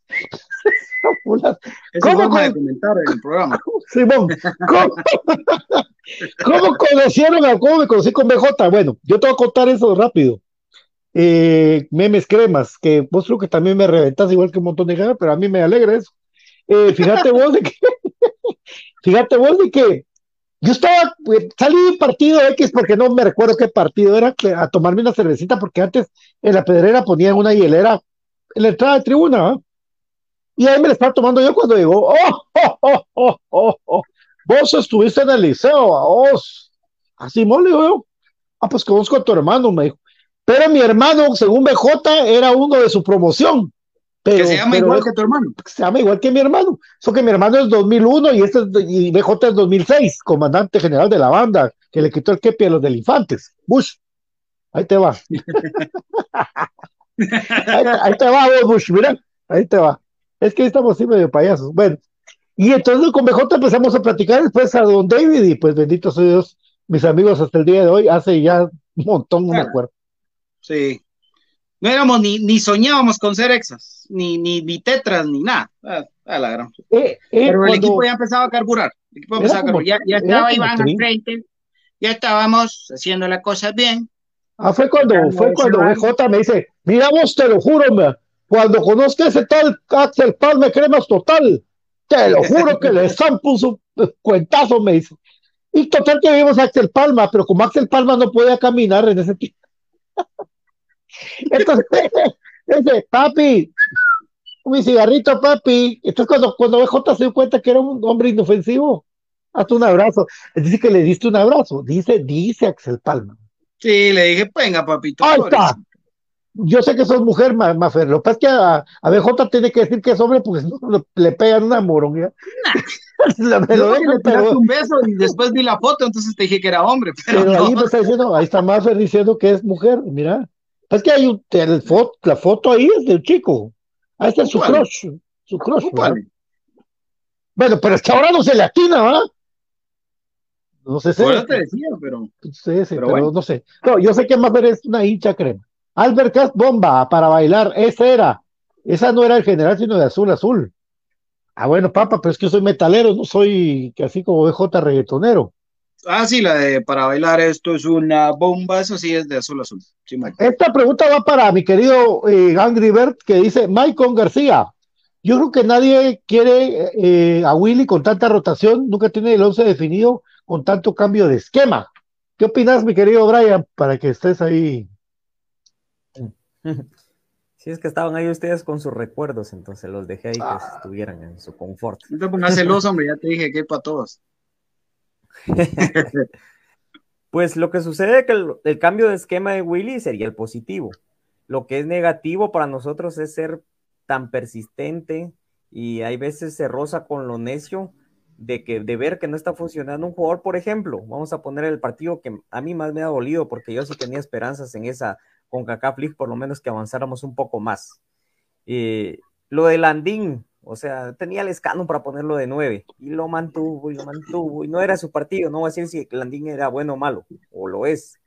¿Cómo con- comentar en el programa. Simón, ¿cómo, ¿Cómo conocieron a cómo me conocí con BJ? Bueno, yo te voy a contar eso rápido. Eh, memes cremas, que vos creo que también me reventas igual que un montón de gente, pero a mí me alegra eso. Eh, fíjate vos de que, fíjate vos de que yo estaba, salí de un partido X porque no me recuerdo qué partido era, a tomarme una cervecita, porque antes en la pedrera ponían una hielera en la entrada de tribuna, ¿ah? y ahí me la estaba tomando yo cuando digo, oh, oh, oh, oh, oh, oh, vos estuviste en el liceo, vos, así mole, yo, ah, pues conozco a tu hermano, me dijo, pero mi hermano, según BJ, era uno de su promoción. Pero, que se llama igual que tu hermano. se llama igual que mi hermano. Eso que mi hermano es 2001 y este es, y BJ es 2006, comandante general de la banda, que le quitó el kepi a los del Infantes. Bush, ahí te va. ahí, te- ahí te va, vos, Bush, mira, ahí te va. Es que ahí estamos así medio payasos. Bueno, y entonces con BJ empezamos a platicar después a Don David y pues bendito soy Dios, mis amigos hasta el día de hoy, hace ya un montón, no me acuerdo. Sí. No éramos ni, ni soñábamos con ser exas, ni, ni, ni tetras, ni nada. Ah, a la gran. Eh, eh, Pero el equipo ya empezaba a carburar. El equipo empezaba a carburar. Ya, ya estaba Iván al frente. Ya estábamos haciendo las cosas bien. Ah, fue cuando, fue cuando. BJ me dice, mira vos, te lo juro, me, cuando conozca ese tal Axel Palme Cremas Total, te lo juro que le un su- cuentazo, me dice. Y total que vimos a Axel Palma, pero como Axel Palma no podía caminar en ese tiempo. Entonces, dice, papi, mi cigarrito, papi. Entonces cuando, cuando BJ se dio cuenta que era un hombre inofensivo, hazte un abrazo. Dice que le diste un abrazo, dice, dice Axel Palma. Sí, le dije, venga, papito. Ahí pobrecito". está. Yo sé que sos mujer, Ma- Mafer. Lo que pasa es que a, a BJ tiene que decir que es hombre porque no le pegan una moronga. que dejan, le pero, un beso y después vi la foto, entonces te dije que era hombre. Pero, pero no. ahí me está diciendo, ahí está Mafer diciendo que es mujer. Mira, es que hay un, el foto, la foto ahí es del chico. Ahí está su crush. Su crush. Bueno, pero es que ahora no se le atina, ¿verdad? No sé si. Eso te decía, pero. Sí, sí, pero, Pero bueno. no sé. No, yo sé que Mafer es una hincha crema. Albert Cast Bomba para bailar, esa era. Esa no era el general, sino de azul azul. Ah, bueno, papá, pero es que yo soy metalero, no soy que así como BJ reggaetonero. Ah, sí, la de para bailar esto es una bomba, eso sí es de azul azul. Sí, Mike. Esta pregunta va para mi querido eh, Angry Bird que dice Maicon García. Yo creo que nadie quiere eh, a Willy con tanta rotación, nunca tiene el 11 definido con tanto cambio de esquema. ¿Qué opinas, mi querido Brian, para que estés ahí? Si es que estaban ahí ustedes con sus recuerdos, entonces los dejé ahí que Ah. estuvieran en su confort. No te pongas celoso, hombre, ya te dije que hay para todos. Pues lo que sucede es que el, cambio de esquema de Willy sería el positivo. Lo que es negativo para nosotros es ser tan persistente y hay veces se roza con lo necio de que de ver que no está funcionando un jugador, por ejemplo, vamos a poner el partido que a mí más me ha dolido porque yo sí tenía esperanzas en esa con CACAF League, por lo menos que avanzáramos un poco más. Eh, lo de Landín, o sea, tenía el escano para ponerlo de nueve y lo mantuvo y lo mantuvo y no era su partido, no voy a decir si Landín era bueno o malo, o lo es,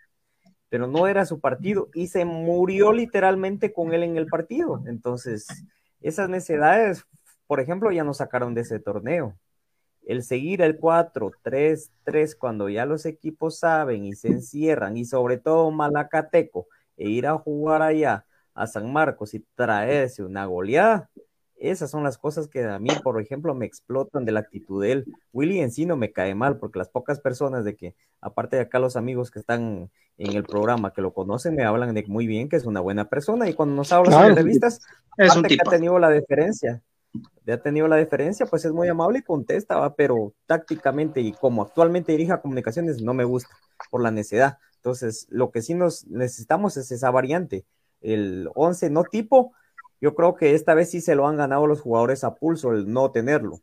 pero no era su partido y se murió literalmente con él en el partido. Entonces, esas necesidades, por ejemplo, ya nos sacaron de ese torneo. El seguir el 4-3-3 cuando ya los equipos saben y se encierran y sobre todo Malacateco e ir a jugar allá a San Marcos y traerse una goleada, esas son las cosas que a mí, por ejemplo, me explotan de la actitud de él. Willy en sí no me cae mal, porque las pocas personas de que, aparte de acá los amigos que están en el programa que lo conocen, me hablan de muy bien que es una buena persona y cuando nos habla Claro. en entrevistas, Es un que ha tenido la deferencia, ya ha tenido la deferencia, pues es muy amable y contesta, ¿va? pero tácticamente y como actualmente dirige comunicaciones no me gusta por la necedad. Entonces, lo que sí nos necesitamos es esa variante. El 11 no tipo, yo creo que esta vez sí se lo han ganado los jugadores a pulso el no tenerlo,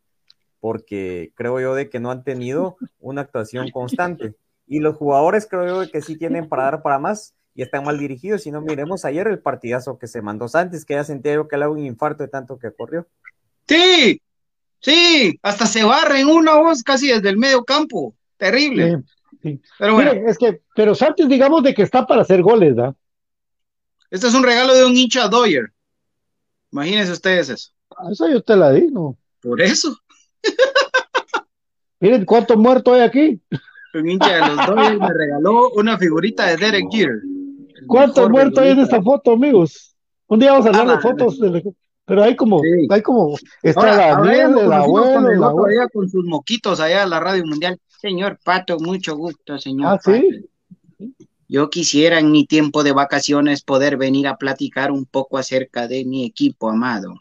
porque creo yo de que no han tenido una actuación constante. Y los jugadores creo yo de que sí tienen para dar para más y están mal dirigidos. Si no, miremos ayer el partidazo que se mandó Santos, que ya sentía yo que le hago un infarto de tanto que corrió. Sí, sí, hasta se barra en una voz casi desde el medio campo. Terrible. Sí, sí. Pero bueno, Mire, es que, pero Santos, digamos de que está para hacer goles, ¿verdad? este es un regalo de un hincha Doyer. Imagínense ustedes eso. Ah, Eso yo te la di, ¿no? Por eso. Miren cuántos muertos hay aquí. Un hincha de los Dodgers me regaló una figurita de Derek Jeter. ¿Cuántos muertos hay en esta foto, amigos? Un día vamos a hablar Ah, de fotos, pero hay como, Sí. hay como, está Ahora, ya Daniel, el abuelo, el abuelo. con sus moquitos allá en la radio mundial. Señor Pato, mucho gusto, señor Ah, Pato. sí. Yo quisiera en mi tiempo de vacaciones poder venir a platicar un poco acerca de mi equipo amado.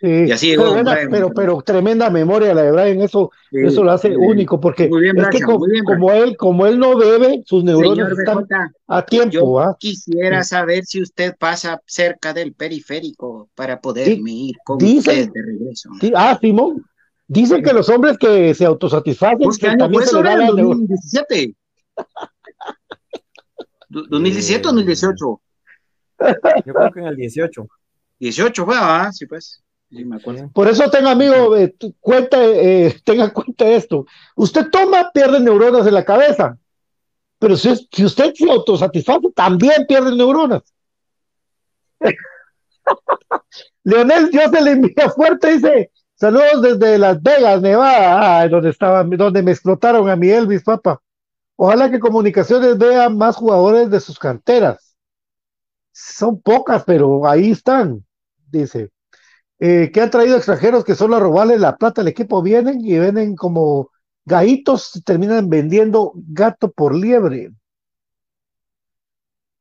Sí, Y así pero, llegó Brian. pero, pero tremenda memoria la de Brian, eso, Sí, eso lo hace sí. único, porque bien, es que Brian, co- muy bien, como, él, como él no bebe, sus neuronas Señor están BJ, a tiempo, yo ¿ah? quisiera saber si usted pasa cerca del periférico para poderme ir con dicen- usted de regreso. Sí, ah, Simón, dicen que los hombres que se autosatisfacen, ¿Pues qué que también se les da Brian? la neurona. 2017. Du- ¿2017 o 2018? Yo creo que en el 18. 18 fue, ah, sí, pues. Sí, me acuerdo. Por eso tenga, amigo, eh, cuenta, eh, tenga en cuenta esto. Usted toma, pierde neuronas en la cabeza. Pero si, usted se autosatisface, también pierde neuronas. Leonel, yo se le envía fuerte, dice, saludos desde Las Vegas, Nevada, ah, donde estaba, donde me explotaron a mi Elvis, papá. Ojalá que Comunicaciones vea más jugadores de sus canteras. Son pocas, pero ahí están, dice eh, que han traído extranjeros que solo a robarle la plata al equipo, vienen y venden como gaitos, y terminan vendiendo gato por liebre.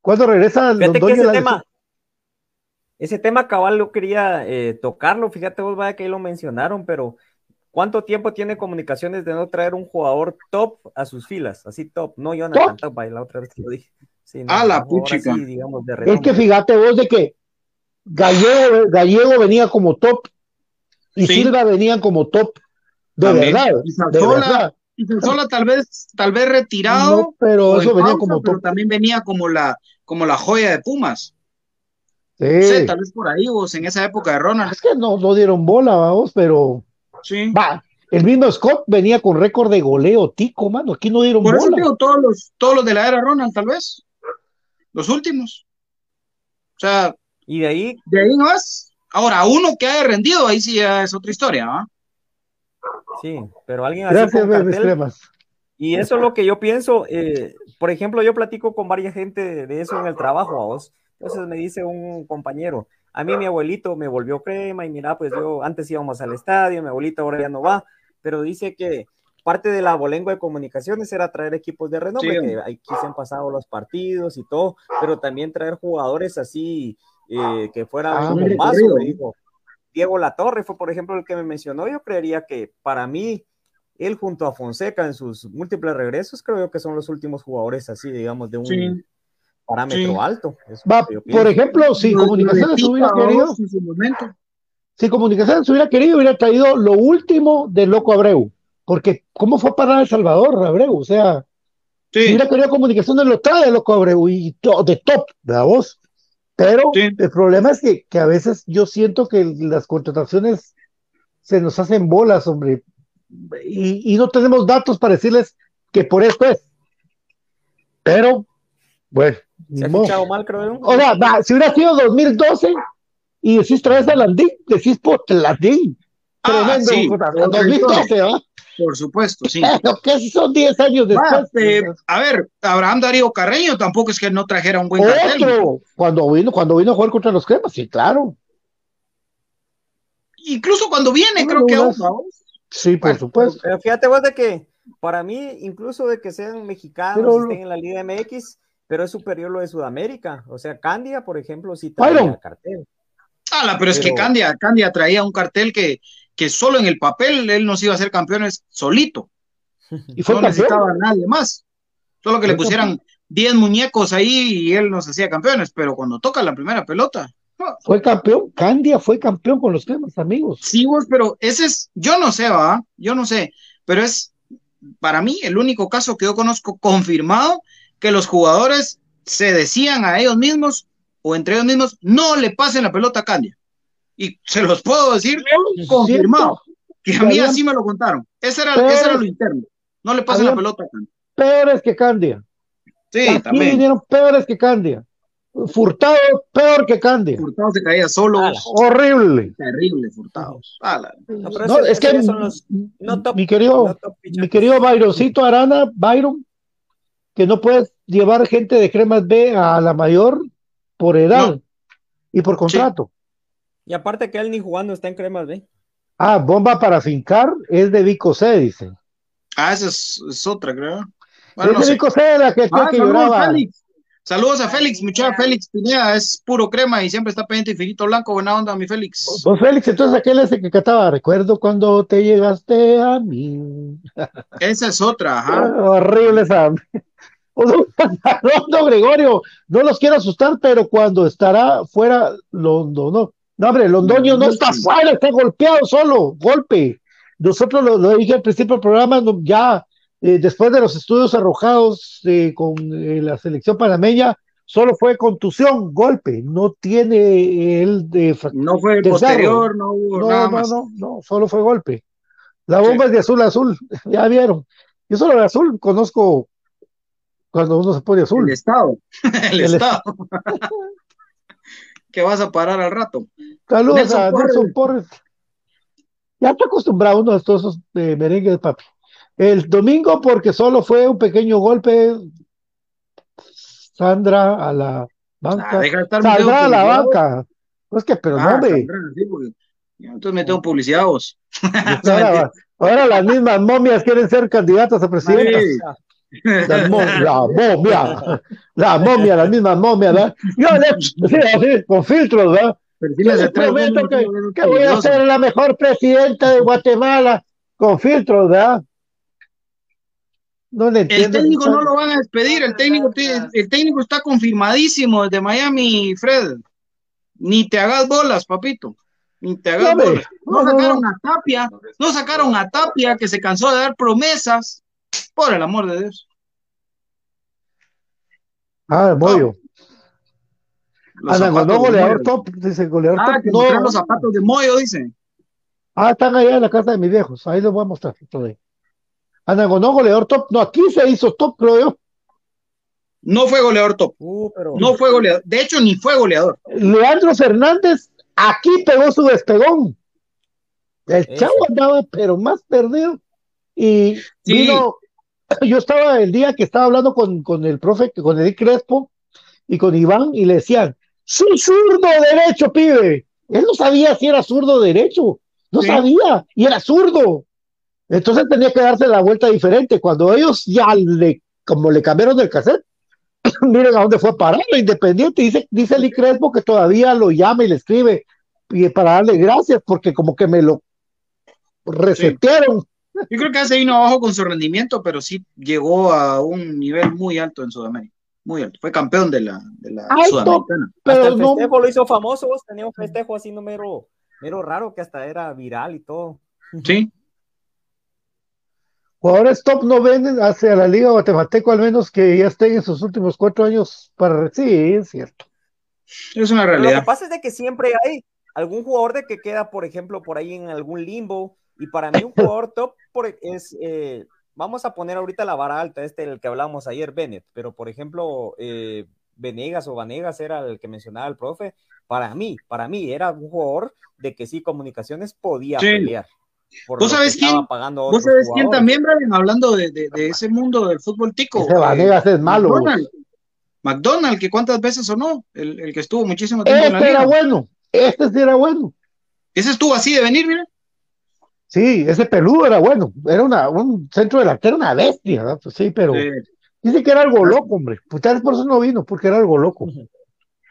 ¿Cuándo regresa Fíjate que ese la tema, ese tema cabal lo quería eh, tocarlo, fíjate vos, vaya que ahí lo mencionaron, pero ¿cuánto tiempo tiene comunicaciones de no traer un jugador top a sus filas? Así top, no Jonathan Top, vaya, la otra vez te lo dije. Sí, no, Ah, la puchica. así, digamos, de Es que fíjate vos de que Gallego, Gallego venía como top y Sí. Silva venían como top. De También. verdad, Y de Sanzola, verdad. y Sanzola tal vez, tal vez retirado. No, pero eso en venía pausa, como pero top. también venía como la, como la joya de Pumas. Sí. No sé, tal vez por ahí, vos, en esa época de Ronald. Es que no, no dieron bola, vamos, pero Sí. va. El mismo Scott venía con récord de goleo, tico, mano. Aquí no dieron Por eso bola. digo, todos los, todos los de la era Ronald, tal vez. Los últimos. O sea, Y de ahí, de ahí no es. Ahora, uno que haya rendido, ahí sí ya es otra historia, ¿ah? sí, pero alguien así Gracias, con mis cartel, cremas. Y eso es lo que yo pienso. eh, por ejemplo, yo platico con varias gente de, de eso en el trabajo, a vos. Entonces me dice un compañero, a mí mi abuelito me volvió crema y mira, pues yo antes íbamos al estadio, mi abuelito ahora ya no va, pero dice que parte de la abolengo de comunicaciones era traer equipos de renombre, Sí. que aquí se han pasado los partidos y todo, pero también traer jugadores así eh, que fueran Ah, un un bombazo, recorrido. me dijo. Diego Latorre fue, por ejemplo, el que me mencionó. Yo creería que para mí, él junto a Fonseca en sus múltiples regresos, creo yo que son los últimos jugadores así, digamos, de un Sí. Parámetro Sí. alto. Va, por ejemplo, si de Comunicaciones Tita, hubiera querido, vos, en su momento. si Comunicaciones hubiera querido, hubiera traído lo último del Loco Abreu. Porque, ¿cómo fue para El Salvador, Abreu? O sea, si hubiera querido Comunicaciones, lo trae Loco Abreu y to- de top, ¿verdad vos? Pero Sí. el problema es que, que a veces yo siento que las contrataciones se nos hacen bolas, hombre. Y, y no tenemos datos para decirles que por esto es. Pero, bueno, Se ha escuchado mal, creo yo. O sea, va, si hubiera sido 2012 y decís traes a Landín, decís por Landín. Ah, Tremendo. sí. puta, 2012, ¿va? por supuesto, sí. Pero que son 10 años Va, después. eh, a ver, Abraham Darío Carreño tampoco es que no trajera un buen cartel. Otro, cuando vino, cuando vino a jugar contra los cremas, sí, claro. Incluso cuando viene, No, creo que aún, no. ¿no? Sí, por Bueno, supuesto. Pero fíjate vos de que para mí, incluso de que sean mexicanos, Pero- estén en la Liga MX, pero es superior lo de Sudamérica. O sea, Candia, por ejemplo, sí traía cartel. Ala, pero es que Candia, Candia traía un cartel que, que solo en el papel él nos iba a hacer campeones solito. Y fue no campeón. necesitaba a nadie más. Solo que le pusieran 10 muñecos ahí y él nos hacía campeones, pero cuando toca la primera pelota. no. Fue campeón. Candia fue campeón con los cremas, amigos. Sí, vos, pero ese es, yo no sé, va, yo no sé, pero es para mí el único caso que yo conozco confirmado que los jugadores se decían a ellos mismos o entre ellos mismos, no le pasen la pelota a Candia. Y se los puedo decir confirmado, que a mí así me lo contaron. Ese era, Pero- ese era lo interno. No le pasen la pelota a Candia. Peores que Candia. Sí, Aquí también. vinieron peores que Candia. Furtado peor que Cande. Furtado se caía solo. Horrible. Terrible, Furtado. Ala. No, es que esos son los no top- mi querido, no top mi querido Byroncito Arana, Byron, que no puedes llevar gente de cremas B a la mayor por edad y por contrato. Y aparte que él ni jugando está en cremas, ¿ve? Ah, bomba para fincar es de Vico C, dice. Ah, esa es, es otra, creo. Bueno, es no de sé. Vico C, la que, Ah, que saludos, lloraba. Félix. Saludos a Félix, muchacha Félix Pineda, es puro crema y siempre está pendiente infinito blanco, buena onda, mi Félix. Vos, Félix, entonces aquel ese que cantaba, recuerdo cuando te llegaste a mí. Esa es otra, Ah, ajá. horrible esa. Rondo Gregorio, no los quiero asustar, pero cuando estará fuera Londo, no. No, hombre, Londoño no está fuera, está golpeado solo, golpe. Nosotros lo, lo dije al principio del programa, no, ya eh, después de los estudios arrojados eh, con eh, la selección panameña, solo fue contusión, golpe, no tiene el de No fue el posterior, no hubo no, nada no, más. no, no, solo fue golpe. La bomba es de azul a azul, ya vieron. Yo solo de azul conozco cuando uno se pone azul. El Estado, el, El Estado. que vas a parar al rato. Saludos Nelson a Porres. Nelson Porres. Ya está acostumbrado uno a todos esos eh, merengues, papi. El domingo, porque solo fue un pequeño golpe, Sandra a la banca. Ah, deja de estar metiendo a la banca. No es que, pero no, Ah, hombre. Sandra, sí, porque- Entonces me tengo publicidad vos. Ahora, ahora las mismas momias quieren ser candidatas a presidentas. Las la momia, la momia, las mismas momias, ¿verdad? Yo le- sí, así, con filtros, ¿verdad? Les prometo no, que, voy a ser la mejor presidenta de Guatemala con filtros, ¿verdad? No le El entiendo. técnico no lo van a despedir, el técnico, el técnico está confirmadísimo desde Miami, Fred. Ni te hagas bolas, papito. Ni te hagas bolas. No No, no, sacaron no. a Tapia, no sacaron a Tapia que se cansó de dar promesas. Por el amor de Dios. Ah, el Moyo. Zapatos de goleador top, dice goleador Ah, top. que No. los zapatos de Moyo, dice. Ah, están allá en la casa de mis viejos. Ahí les voy a mostrar. todavía. Anangonó, goleador top. No, aquí se hizo top, creo yo. No fue goleador top. Uh, pero No fue goleador. De hecho, ni fue goleador. Leandro Fernández aquí pegó su despegón. El Eso. chavo andaba, pero más perdido. Y Sí. vino, yo estaba el día que estaba hablando con, con el profe, con Edith Crespo y con Iván, y le decían, su zurdo derecho, pibe. Él no sabía si era zurdo derecho, no Sí. sabía, y era zurdo. Entonces tenía que darse la vuelta diferente. Cuando ellos ya le, como le cambiaron el cassette, miren a dónde fue a parar Independiente. Dice, dice Lee Crespo que todavía lo llama y le escribe y para darle gracias porque como que me lo resetearon. Yo creo que hace vino abajo con su rendimiento, pero sí llegó a un nivel muy alto en Sudamérica. Muy alto. Fue campeón de la, de la Alto, Sudamericana. hasta el no, festejo lo hizo famoso, tenía un festejo así no mero, mero raro que hasta era viral y todo. Sí. jugadores top no ven hacia la Liga Guatemalteco, al menos que ya estén en sus últimos cuatro años para. Sí, es cierto. Es una Pero lo que realidad. pasa es de que siempre hay algún jugador de que queda, por ejemplo, por ahí en algún limbo. Y para mí un jugador top por- es, eh, vamos a poner ahorita la vara alta, este el que hablábamos ayer, Bennett. Pero por ejemplo, eh, Venegas o Vanegas era el que mencionaba el profe. Para mí, para mí era un jugador de que sí, comunicaciones podía Sí. pelear. por ¿Vos lo sabés que estaba quién? pagando ¿Vos otros sabés quién también, Brian? Hablando de, de- de ese mundo del fútbol tico. Ese Vanegas es malo. McDonald. McDonald, que cuántas veces sonó, el, el que estuvo muchísimo tiempo en la Este era liga. bueno, este sí era bueno. Ese estuvo así de venir, mira. Sí, ese peludo era bueno. Era una, un centro delantero, una bestia, ¿verdad? Pues sí, pero Sí, dice que era algo loco, hombre. Pues tal vez por eso no vino, porque era algo loco.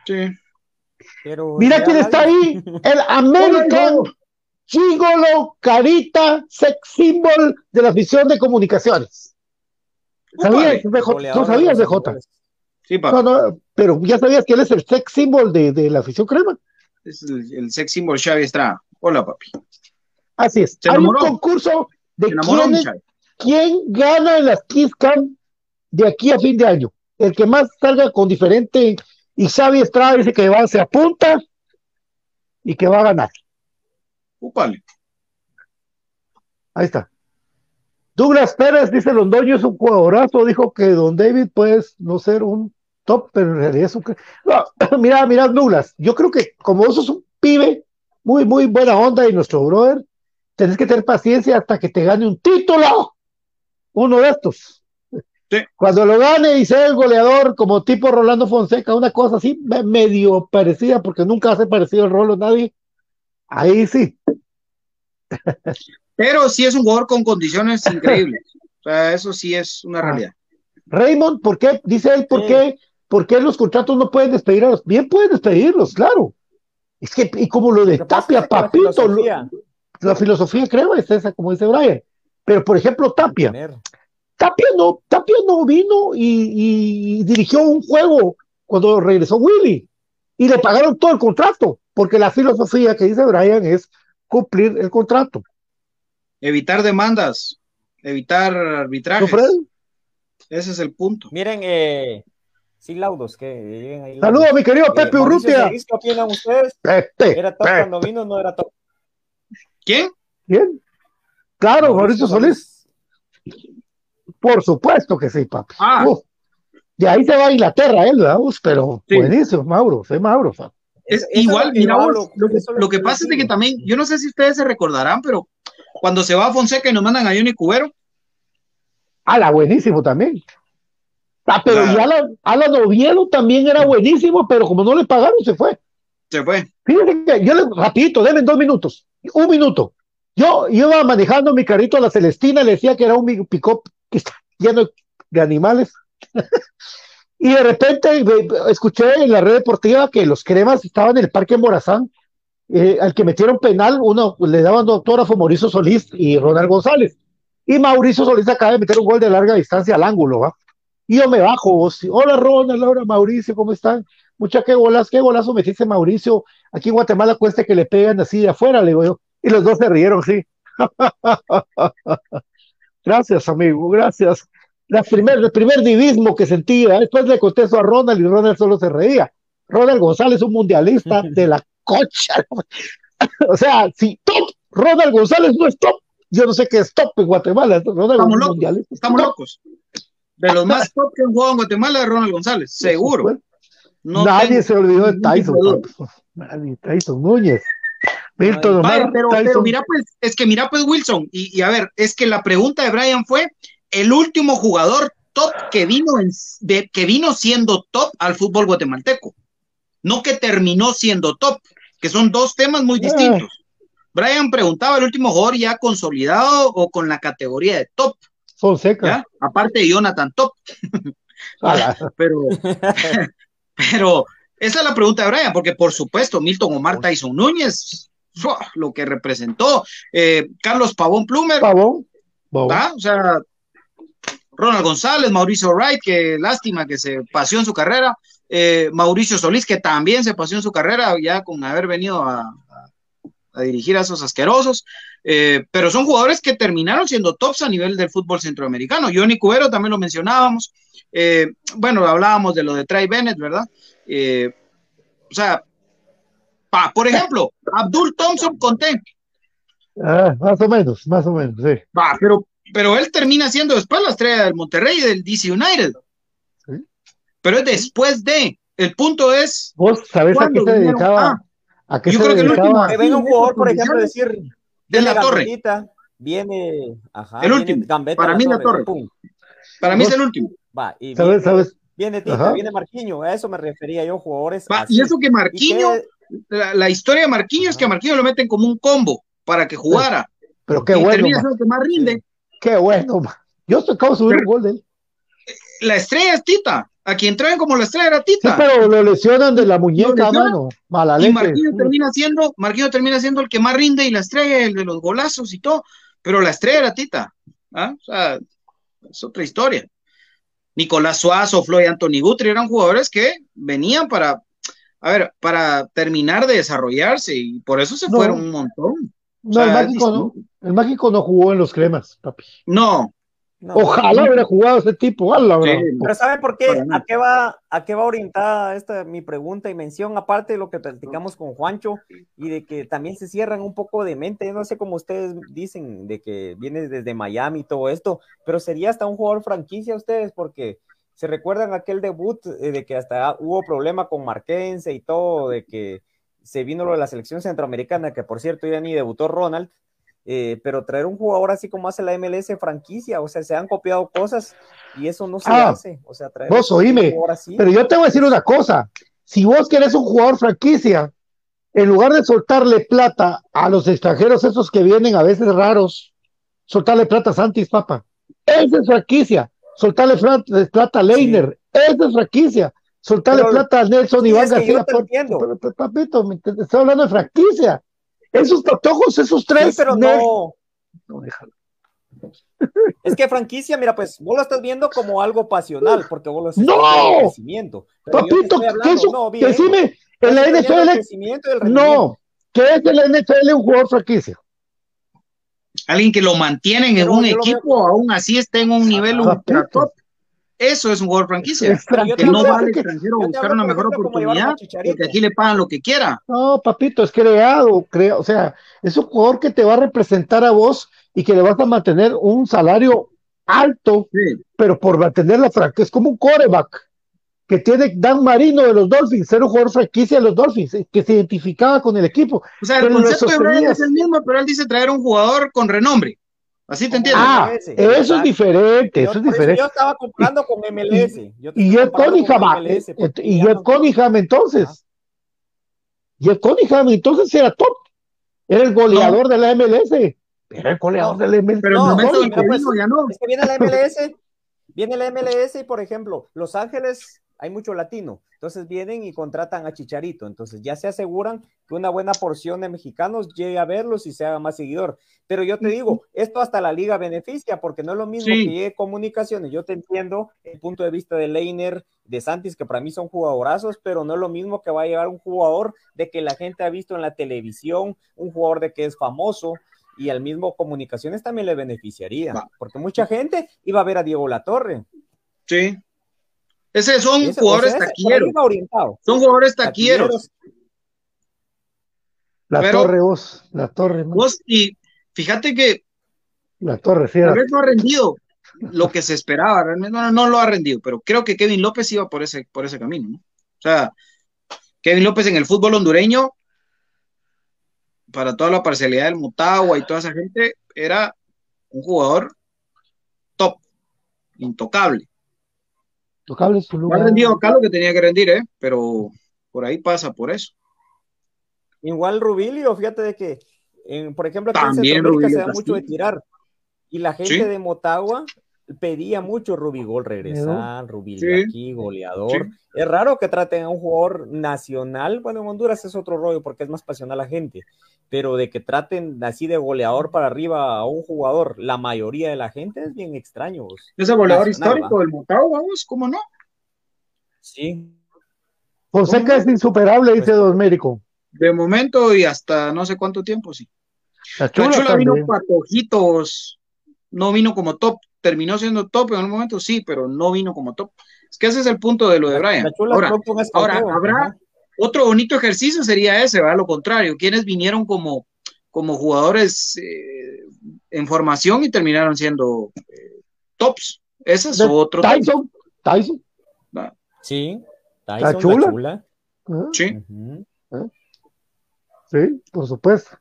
sí. Pero Mira quién nadie- está ahí, el American Gigolo Carita Sex Symbol de la afición de comunicaciones. ¿Sabías. BJ? ¿No sabías, BJ? Sí, papá. No, no, pero ya sabías que él es el sex symbol de, de la afición crema. Es el, el sex symbol Xavi Estrada. Hola, papi. Así es. Se Hay un concurso de quién, es- quién gana en las Kiss Cam de aquí a fin de año. El que más salga con diferente. Y Xavi Estrada dice que va, se apunta y que va a ganar. Úpale. Ahí está. Douglas Pérez dice Londoño es un jugadorazo. Dijo que Don David puede no ser un top, pero en realidad es un... No, mira, mira, Nulas, yo creo que como vos sos un pibe muy, muy buena onda y nuestro brother, tenés que tener paciencia hasta que te gane un título, uno de estos. Cuando lo gane y sea el goleador como tipo Rolando Fonseca, una cosa así medio parecida, porque nunca hace parecido el rolo nadie, ahí sí. Pero sí es un jugador con condiciones increíbles. O sea, eso sí es una realidad. Raymond, ¿por qué? Dice él, ¿por qué? ¿Por qué los contratos no pueden despedir a los? Bien pueden despedirlos, claro. Es que, y como lo de Tapia, papito, filosofía. La filosofía creo es esa, como dice Brian. Pero, por ejemplo, Tapia. Tapia no, Tapia no vino y, dirigió un juego cuando regresó Willy y le pagaron todo el contrato, porque la filosofía que dice Brian es cumplir el contrato. Evitar demandas, evitar arbitrajes. Ese es el punto. Miren, eh, sí, laudos que Saludos, mi querido eh, Pepe Urrutia. ¿Qué opinan ustedes? Pepe, ¿Era top cuando vino no era top? ¿Quién? ¿Quién? Claro, Mauricio, Solís. Por supuesto que sí, papi. Ah. de ahí se va a Inglaterra él, ¿verdad? Pero buenísimo, Mauro, soy Mauro. Es, igual, mira, lo, lo, que pasa es que también, yo no sé si ustedes se recordarán, pero cuando se va a Fonseca y nos mandan a Johnny Cubero. la buenísimo también. Ah, pero ya la Alan Oviedo también era buenísimo, pero como no le pagaron, se fue. Se fue. Fíjense que yo le, rapidito, deben dos minutos, un minuto. Yo, iba manejando mi carrito a la Celestina, le decía que era un pick-up que está lleno de animales. y de repente escuché en la red deportiva que los cremas estaban en el Parque Morazán, eh, al que metieron penal, uno le daban autógrafo Mauricio Solís y Ronald González. Y Mauricio Solís acaba de meter un gol de larga distancia al ángulo, ¿va? Y yo me bajo, hola Ronald, hola Mauricio, ¿cómo están? Mucha qué golas, qué golazo metiste Mauricio. Aquí en Guatemala cuesta que le pegan así de afuera, le digo yo. Y los dos se rieron, sí. gracias, amigo, gracias. La primer, el primer divismo que sentía, después le contesto a Ronald y Ronald solo se reía. Ronald González, un mundialista de la cocha. o sea, si top, Ronald González no es top, yo no sé qué es top en Guatemala. estamos locos, estamos locos. De los más top que han jugado en Guatemala es Ronald González, seguro. Nadie se olvidó de Tyson. Nadie, Tyson Núñez. Milton pero, mira, pues, es que mira, pues, Wilson, y, a ver, es que la pregunta de Brian fue: el último jugador top que vino, en, de, que vino siendo top al fútbol guatemalteco, no que terminó siendo top, que son dos temas muy distintos. Brian preguntaba el último jugador ya consolidado o con la categoría de top. Fonseca. Aparte de Jonathan Top. pero, pero esa es la pregunta de Brian, porque por supuesto, Milton Omar Tyson Núñez, lo que representó, eh, Carlos Pavón Plumer, Pavón, o sea, Ronald González, Mauricio Wright, que lástima que se paseó en su carrera, eh, Mauricio Solís, que también se paseó en su carrera ya con haber venido a, dirigir a esos asquerosos, eh, pero son jugadores que terminaron siendo tops a nivel del fútbol centroamericano. Johnny Cubero también lo mencionábamos, bueno, hablábamos de lo de Trey Bennett, ¿verdad? Eh, o sea, por ejemplo, Abdul Thompson Conté. Ah, más o menos, más o menos, sí. Va, pero, pero él termina siendo después la estrella del Monterrey y del DC United. Pero es después de. El punto es. ¿Vos sabés a qué se dedicaba? ¿A qué yo se creo dedicaba? que venga un jugador, por ejemplo, decir. De la torre. Viene. Ajá, el último. para mí, la torre. Para mí es el último. Va, y ¿Sabes? ¿Sabes? Viene Tita, viene Marquiño, a eso me refería yo, jugadores. y eso que Marquiño, la, historia de Marquiño es que a Marquiño lo meten como un combo para que jugara. Pero qué bueno. Termina siendo que más rinde. Qué bueno. Yo estoy acabo de subir un gol de él. La estrella es Tita. A quien traen como la estrella era Tita. Sí, pero lo lesionan de la muñeca, mano. Mala y Marquinhos termina siendo, Marquinhos termina siendo el que más rinde y la estrella, el de los golazos y todo. Pero la estrella era Tita. ¿ah? O sea, es otra historia. Nicolás Suazo, Floyd Anthony Guthrie, eran jugadores que venían para, a ver, para terminar de desarrollarse y por eso se fueron un montón. No, el, mágico no, el mágico no jugó en los cremas, papi. No, Ojalá hubiera jugado ese tipo. Pero ¿saben por qué? ¿A qué va, a qué va orientada esta mi pregunta y mención? Aparte de lo que platicamos con Juancho y de que también se cierran un poco de mente. No sé cómo ustedes dicen de que viene desde Miami y todo esto, pero sería hasta un jugador franquicia ustedes porque ¿Se recuerdan aquel debut eh, de que hasta hubo problema con Marquense y todo, de que se vino lo de la selección centroamericana, que por cierto ya ni debutó Ronald, eh, pero traer un jugador así como hace la MLS franquicia, o sea, se han copiado cosas y eso no se Ah, hace. O sea, traer Vos un oíme, jugador así. pero yo te voy a decir una cosa. Si vos querés un jugador franquicia, en lugar de soltarle plata a los extranjeros, esos que vienen a veces raros, soltarle plata a Santis, papá. Esa es franquicia. Soltarle plata a Leiner. Esa es franquicia. Soltarle Pero- plata a Nelson Iván García. papito, estoy hablando de franquicia. Esos patojos, esos Sí, tres. pero Nel- no. No, déjalo. Es que franquicia, mira, pues vos lo estás viendo como algo pasional, porque vos lo estás ¡No! viendo de crecimiento. Pero Papito, ¿qué hablando, es un- no, bien, decime, en la el NFL, crecimiento y el rendimiento. no, ¿qué es en la NFL un jugador franquicia? Alguien que lo mantienen en Pero un lo veo- equipo, aún así esté en un nivel ultra top. Eso es un jugador franquicia. Yo Que no va al que- extranjero a buscar una mejor oportunidad, porque aquí le pagan lo que quiera. No, papito, es creado, crea, o sea, es un jugador que te va a representar a vos y que le vas a mantener un salario alto, Sí. pero por mantener la franquicia, es como un coreback que tiene Dan Marino de los Dolphins, era un jugador franquicia de los Dolphins, eh, que se identificaba con el equipo. O sea, el concepto de Brian es el mismo, pero él dice traer un jugador con renombre. Así te entiendo. Ah, MLS, eso es diferente, Yo- eso es diferente. yo estaba comprando con MLS. Yo Y con Cunningham, eh, y ya Jeff no- Cunningham entonces. Jeff Cunningham entonces era top, era el goleador de la MLS, era el goleador de la MLS. Pero en el No, momento pues, ya no. Es que viene la MLS, viene la MLS y, por ejemplo, Los Ángeles hay mucho latino. Entonces vienen y contratan a Chicharito. Entonces ya se aseguran que una buena porción de mexicanos llegue a verlos y se haga más seguidor. Pero yo te digo, esto hasta la liga beneficia, porque no es lo mismo Sí. que llegue comunicaciones. Yo te entiendo el punto de vista de Leiner, de Santis, que para mí son jugadorazos, pero no es lo mismo que va a llevar un jugador de que la gente ha visto en la televisión, un jugador de que es famoso, y al mismo comunicaciones también le beneficiaría, Va. porque mucha gente iba a ver a Diego Latorre. Sí. Ese son Ese- jugadores o sea, taquilleros. Son jugadores taquilleros. La Pero- torre vos, la torre, man, Vos, y fíjate que la torre tal fiera. vez no ha rendido lo que se esperaba, realmente no, no lo ha rendido, pero creo que Kevin López iba por ese, por ese camino, ¿no? O sea, Kevin López en el fútbol hondureño, para toda la parcialidad del Motagua y toda esa gente, era un jugador top, intocable. Tocable su No ha lugar. rendido acá lo que tenía que rendir, ¿eh? Pero por ahí pasa por eso. Igual Rubilio, fíjate de que, en- por ejemplo, aquí También en Centroamérica se da mucho de tirar. Y la gente Sí. de Motagua pedía mucho Rubigol regresar, Rubilio Sí. aquí, goleador. Es raro que traten a un jugador nacional. Bueno, en Honduras es otro rollo porque es más pasional la gente. Pero de que traten así de goleador para arriba a un jugador, la mayoría de la gente es bien extraño. vos. Ese goleador Nacional, histórico ¿va? del Motagua, vamos, ¿cómo no? Sí. Fonseca es insuperable, dice Pues- Don Mérico. De momento y hasta no sé cuánto tiempo, sí. La La chula, vino patojitos, no vino como top, terminó siendo top en algún momento, sí, pero no vino como top. Es que ese es el punto de lo de Brian. La chula Ahora, un ahora habrá otro bonito ejercicio sería ese, ¿verdad? Lo contrario, quienes vinieron como, como jugadores eh, en formación y terminaron siendo eh, tops. Ese es otro tema. Tyson, Tyson. Sí. La Tyson, la chula. chula. ¿eh? Sí. Sí, por supuesto.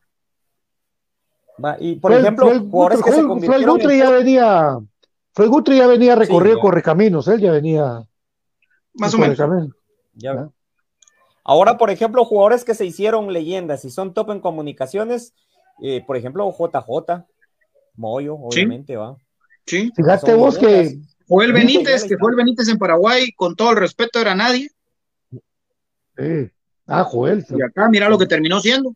Va, Y por Fue- ejemplo, fue el jugadores Gutre- que se fue el convirtieron Gutre en ya venía, fue el Gutre ya venía recorrido ya. Correcaminos, él ya venía Más o en menos. Ya. Ah. Ahora, por ejemplo, jugadores que se hicieron leyendas y son top en comunicaciones, eh, por ejemplo, JJ, Moyo, obviamente, va. Sí. Fíjate vos que leyendas. Fue el Sí, Benítez, que está. fue el Benítez en Paraguay, con todo el respeto era nadie. sí. Ah, Joel. Y acá mira lo que terminó siendo.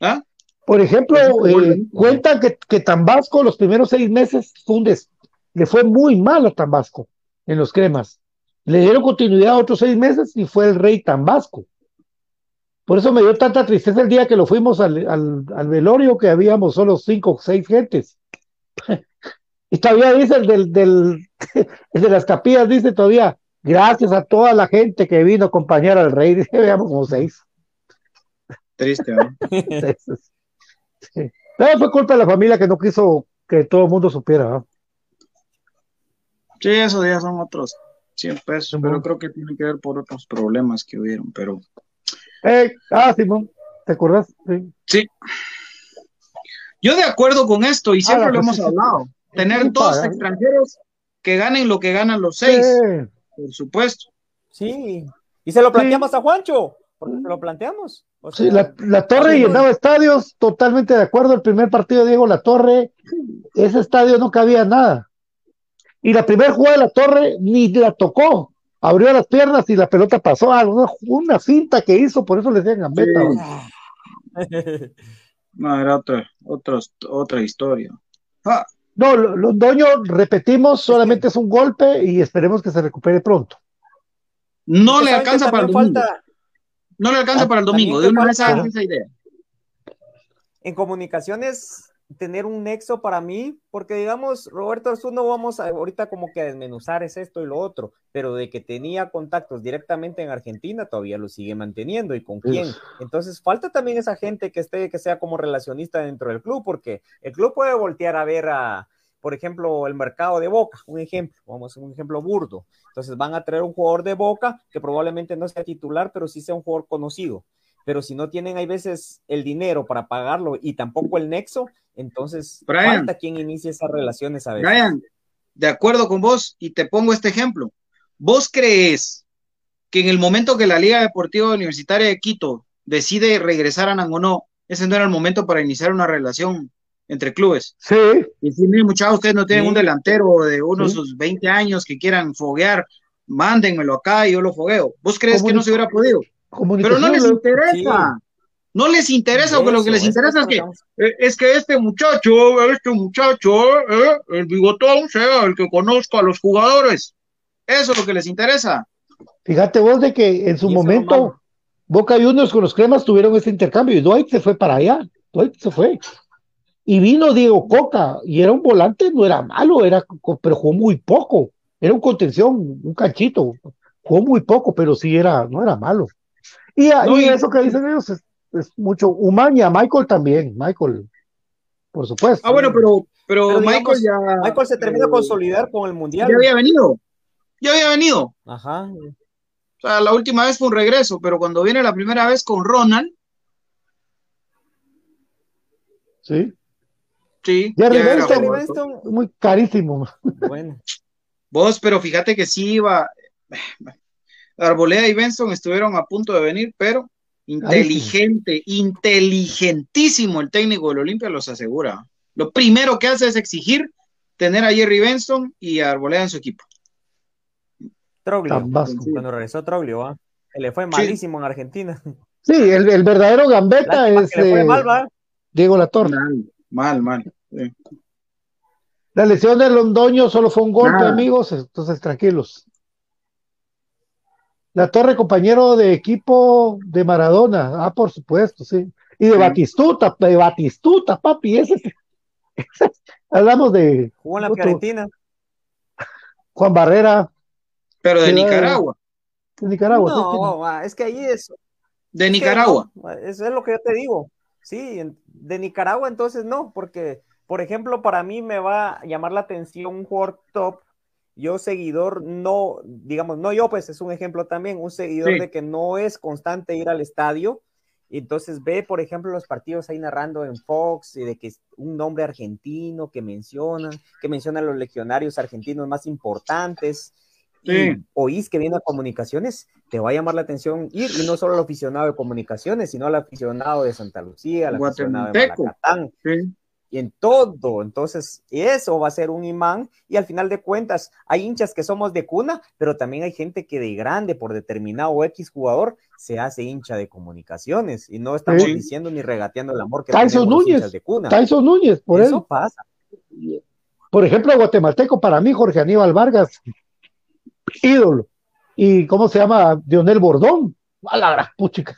¿Ah? Por ejemplo, el eh, cuentan que, que Tambasco los primeros seis meses fue un des- le fue muy mal a Tambasco en los cremas. Le dieron continuidad a otros seis meses y fue el rey Tambasco. Por eso me dio tanta tristeza el día que lo fuimos al, al, al velorio que habíamos solo cinco o seis gentes. Y todavía dice el del, del el de las capillas, dice todavía, gracias a toda la gente que vino a acompañar al rey. Veamos como seis. Triste, ¿no? Sí. Pero fue culpa de la familia que no quiso que todo el mundo supiera. ¿no? Sí, esos días son otros 100 pesos, pero creo que tiene que ver por otros problemas que hubieron, pero... Eh, ah, Simón, ¿te acuerdas? Sí. Sí. Yo de acuerdo con esto y siempre Ah, lo pues hemos sí, sí. hablado. Tener Sí, dos paga. extranjeros que ganen lo que ganan los seis, Sí. Por supuesto. Sí, y se lo planteamos a Juancho, porque se lo planteamos. O Sí, la, la Torre no- llenaba estadios, totalmente de acuerdo. El primer partido de Diego La Torre, ese estadio no cabía nada. Y la primera jugada de La Torre ni la tocó. Abrió las piernas y la pelota pasó a una, una cinta que hizo, por eso le decían gambeta. Sí. ¿va? No, era otra, otra, otra historia. Ah, No, lo- Londoño, repetimos, solamente es un golpe y esperemos que se recupere pronto. no Es que le alcanza para el domingo. falta- No le alcanza Ah, para el domingo. De una vez esa idea. en comunicaciones tener un nexo para mí, porque digamos, Roberto Arzuno vamos a, ahorita como que a desmenuzar es esto y lo otro, pero de que tenía contactos directamente en Argentina, todavía lo sigue manteniendo y con quién. Entonces falta también esa gente que esté, que sea como relacionista dentro del club, porque el club puede voltear a ver a, por ejemplo, el mercado de Boca, un ejemplo, vamos a un ejemplo burdo. Entonces van a traer un jugador de Boca que probablemente no sea titular, pero sí sea un jugador conocido pero si no tienen hay veces el dinero para pagarlo y tampoco el nexo, entonces Brian. falta quien inicie esas relaciones a veces. Brian, de acuerdo con vos, y te pongo este ejemplo. ¿Vos crees que en el momento que la Liga Deportiva Universitaria de Quito decide regresar a Nangonó, ese no era el momento para iniciar una relación entre clubes? Sí, Y si, muchachos, ustedes no tienen Sí. un delantero de unos Sí. sus 20 años que quieran foguear, mándenmelo acá y yo lo fogueo. ¿Vos crees que no se hubiera podido? Pero no les interesa. No les interesa, porque lo que les interesa es que eh, es que este muchacho, este muchacho, eh, el bigotón sea el que conozca a los jugadores. Eso es lo que les interesa. Fíjate vos de que en su momento malo. Boca Juniors con los cremas tuvieron ese intercambio y Dwight se fue para allá. Dwight se fue. Y vino Diego Coca y era un volante, no era malo, era, pero jugó muy poco. Era un contención, un canchito. Jugó muy poco, pero sí era, no era malo. Y, No, y y- eso que dicen ellos es, es mucho. Humán y a Michael también. Michael, por supuesto. Ah, bueno, pero, pero, Pero Michael digamos, ya. Michael se termina de eh, consolidar con el Ya mundial. había venido. Ya había venido. Ajá. O sea, la última vez fue un regreso, pero cuando viene la primera vez con Ronald, Sí. sí. Jerry ya. Benston, Muy carísimo. bueno, Vos, pero fíjate que sí iba. Arboleda y Benson estuvieron a punto de venir, pero inteligente, inteligentísimo el técnico del Olimpia los asegura. Lo primero que hace es exigir tener a Jerry Benson y a Arboleda en su equipo. Troglio. Cuando regresó Troglio, le fue malísimo en Argentina. Sí, el, el verdadero gambeta es que le fue eh, mal, ¿va? Diego Latorre. Mal, mal, mal. Sí. La lesión de Londoño solo fue un golpe, Nada. amigos, entonces tranquilos. La Torre, compañero de equipo de Maradona, ah, por supuesto, sí. Y de Sí. Batistuta, de Batistuta, papi, ese, ese- hablamos de Jugó en la Fiorentina. Juan Barrera Pero de Sí, Nicaragua. de Nicaragua. sí, No, va, es que ahí es. De es Nicaragua. no, eso es lo que yo te digo. Sí, de Nicaragua entonces no, porque, por ejemplo, para mí me va a llamar la atención un jugador top. Yo seguidor, no, digamos, no yo, pues es un ejemplo también, un seguidor Sí. de que no es constante ir al estadio. Y entonces ve, por ejemplo, los partidos ahí narrando en Fox y de que es un nombre argentino que mencionan, que mencionan los legionarios argentinos más importantes. Sí. Y oís que viene a comunicaciones, te va a llamar la atención ir, y no solo al aficionado de comunicaciones, sino al aficionado de Santa Lucía, al aficionado de. Malacatán, Sí. Y en todo. Entonces, eso va a ser un imán y al final de cuentas hay hinchas que somos de cuna, pero también hay gente que de grande por determinado X jugador se hace hincha de comunicaciones y no estamos Sí. diciendo ni regateando el amor que Tyson Núñez, de cuna. Tyson Núñez, por eso él. pasa. Por ejemplo, guatemalteco para mí, Jorge Aníbal Vargas, ídolo. Y cómo se llama, Dionel Bordón. A la gran puchica.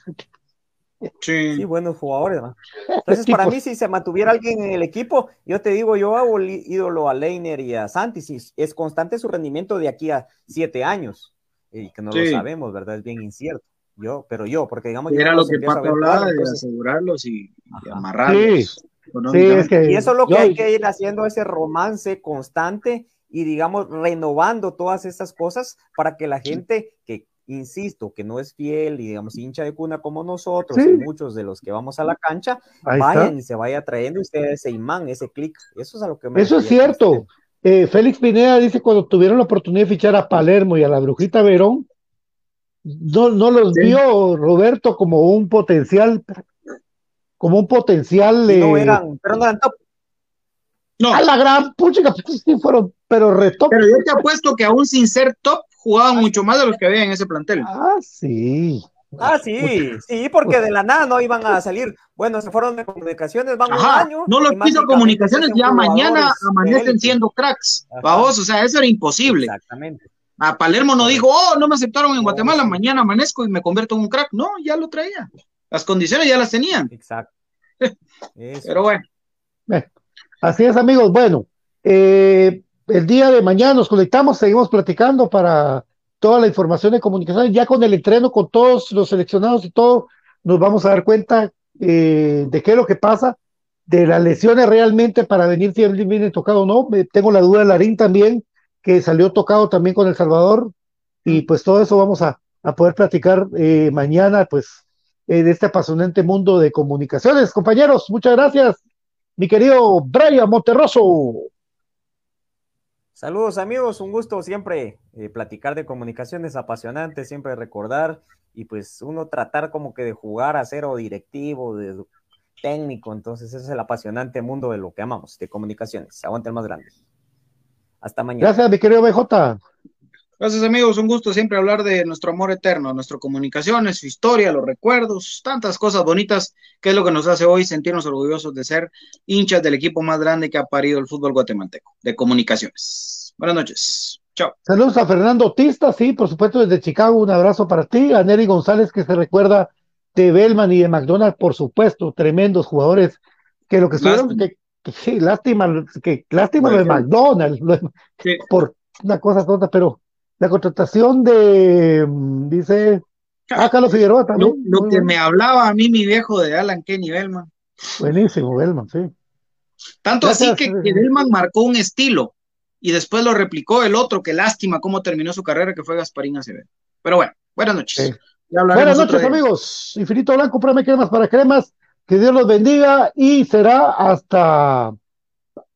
Sí. Sí, buenos jugadores. ¿no? Entonces, para mí, si se mantuviera alguien en el equipo, yo te digo, yo hago el ídolo a Leiner y a Santi, si es constante su rendimiento de aquí a siete años, y que no lo Sí. sabemos, ¿verdad? Es bien incierto. Yo, pero yo, porque digamos, Era lo que ver hablaba de entonces- asegurarlos y, y amarrarlos. Sí, es que y eso es lo que yo- hay que ir haciendo ese romance constante y digamos renovando todas estas cosas para que la gente que insisto, que no es fiel y digamos hincha de cuna como nosotros, y muchos de los que vamos a la cancha, vayan y se vaya trayendo ustedes ese imán, ese clic. Eso es a lo que me Eso es cierto. Eh, Félix Pineda dice cuando tuvieron la oportunidad de fichar a Palermo y a la Brujita Verón, no, no los vio Roberto como un potencial, como un potencial. no eran, pero no eran top. No. A la gran pucha, pues, sí fueron, pero retop. Pero yo te apuesto que aún sin ser top, jugaban mucho más de los que había en ese plantel. Ah, sí. Ah, sí, sí, porque de la nada no iban a salir. Bueno, se fueron de comunicaciones, van un año. No los quiso comunicaciones, ya mañana amanecen siendo cracks. Vamos, o sea, eso era imposible. Exactamente. A Palermo no dijo, oh, no me aceptaron en Guatemala, mañana amanezco y me convierto en un crack. No, ya lo traía. Las condiciones ya las tenían. Exacto. Pero bueno. Así es, amigos. Bueno, eh, el día de mañana nos conectamos, seguimos platicando para toda la información de comunicación. Ya con el entreno, con todos los seleccionados y todo, nos vamos a dar cuenta eh, de qué es lo que pasa, de las lesiones realmente para venir si alguien viene tocado o no. tengo la duda de Larín también, que salió tocado también con El Salvador. Y pues todo eso vamos a, poder platicar eh, mañana, pues, eh, de este apasionante mundo de comunicaciones. Compañeros, muchas gracias. Mi querido Brian Monterroso. Saludos amigos, un gusto siempre eh, platicar de comunicaciones apasionantes, siempre recordar y pues uno tratar como que de jugar a cero directivo, de técnico, entonces ese es el apasionante mundo de lo que amamos, de comunicaciones. Aguante el más grande. Hasta mañana. Gracias, mi querido BJ. Gracias amigos, un gusto siempre hablar de nuestro amor eterno, nuestras comunicaciones, su historia, los recuerdos, tantas cosas bonitas, que es lo que nos hace hoy sentirnos orgullosos de ser hinchas del equipo más grande que ha parido el fútbol guatemalteco, de comunicaciones. Buenas noches. Chao. Saludos a Fernando Tista, sí, por supuesto desde Chicago, un abrazo para ti, a Nery González que se recuerda de Bellman y de McDonald's, por supuesto, tremendos jugadores que lo que estuvieron, que, sí, lástima, que lástima lo de McDonald's, por una cosa tonta, pero la contratación de, mm, dice, ah, Carlos Figueroa también. Lo, que me hablaba a mí mi viejo de Alan Kenny Bellman. Buenísimo, Bellman, sí. Tanto así que, que, Bellman marcó un estilo y después lo replicó el otro, que lástima cómo terminó su carrera, que fue Gasparín Acevedo. Pero bueno, buenas noches. Buenas noches, amigos. Infinito Blanco, pruebe cremas para cremas. Que Dios los bendiga y será hasta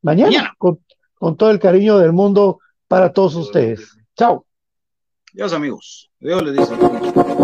mañana, Con, con todo el cariño del mundo para todos ustedes. Chao. Dios amigos. Dios les dice.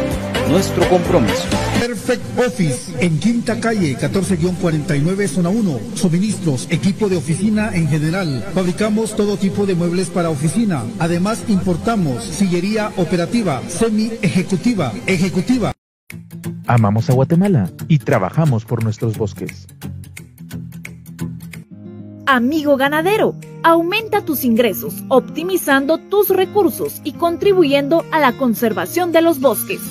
nuestro compromiso. Perfect Office en Quinta Calle 14-49 Zona 1. Suministros, equipo de oficina en general. Fabricamos todo tipo de muebles para oficina. Además importamos sillería operativa, semi ejecutiva, ejecutiva. Amamos a Guatemala y trabajamos por nuestros bosques. Amigo ganadero, aumenta tus ingresos, optimizando tus recursos y contribuyendo a la conservación de los bosques.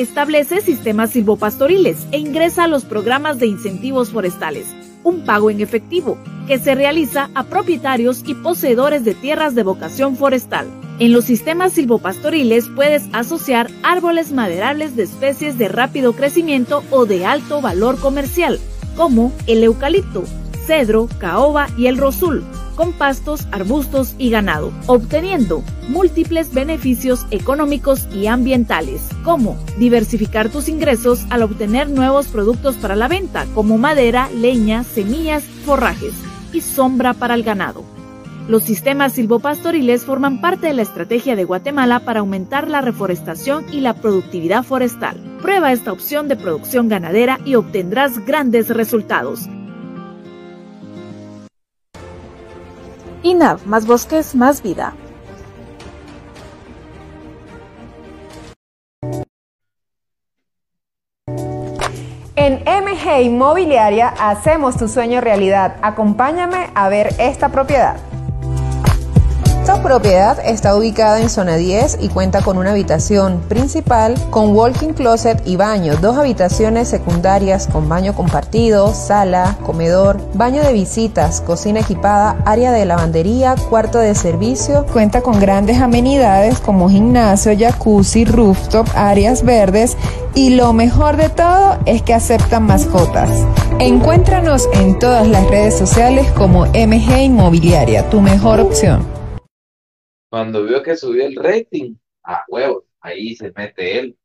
Establece sistemas silvopastoriles e ingresa a los programas de incentivos forestales, un pago en efectivo que se realiza a propietarios y poseedores de tierras de vocación forestal. En los sistemas silvopastoriles puedes asociar árboles maderables de especies de rápido crecimiento o de alto valor comercial, como el eucalipto, cedro, caoba y el rosul, con pastos, arbustos y ganado, obteniendo múltiples beneficios económicos y ambientales, como diversificar tus ingresos al obtener nuevos productos para la venta, como madera, leña, semillas, forrajes y sombra para el ganado. Los sistemas silvopastoriles forman parte de la estrategia de Guatemala para aumentar la reforestación y la productividad forestal. Prueba esta opción de producción ganadera y obtendrás grandes resultados. INAV, más bosques, más vida. En MG Inmobiliaria hacemos tu sueño realidad. Acompáñame a ver esta propiedad. Propiedad está ubicada en zona 10 y cuenta con una habitación principal con walking closet y baño, dos habitaciones secundarias con baño compartido, sala, comedor, baño de visitas, cocina equipada, área de lavandería, cuarto de servicio. Cuenta con grandes amenidades como gimnasio, jacuzzi, rooftop, áreas verdes y lo mejor de todo es que aceptan mascotas. Encuéntranos en todas las redes sociales como MG Inmobiliaria, tu mejor opción. Cuando vio que subió el rating, a huevos, ahí se mete él.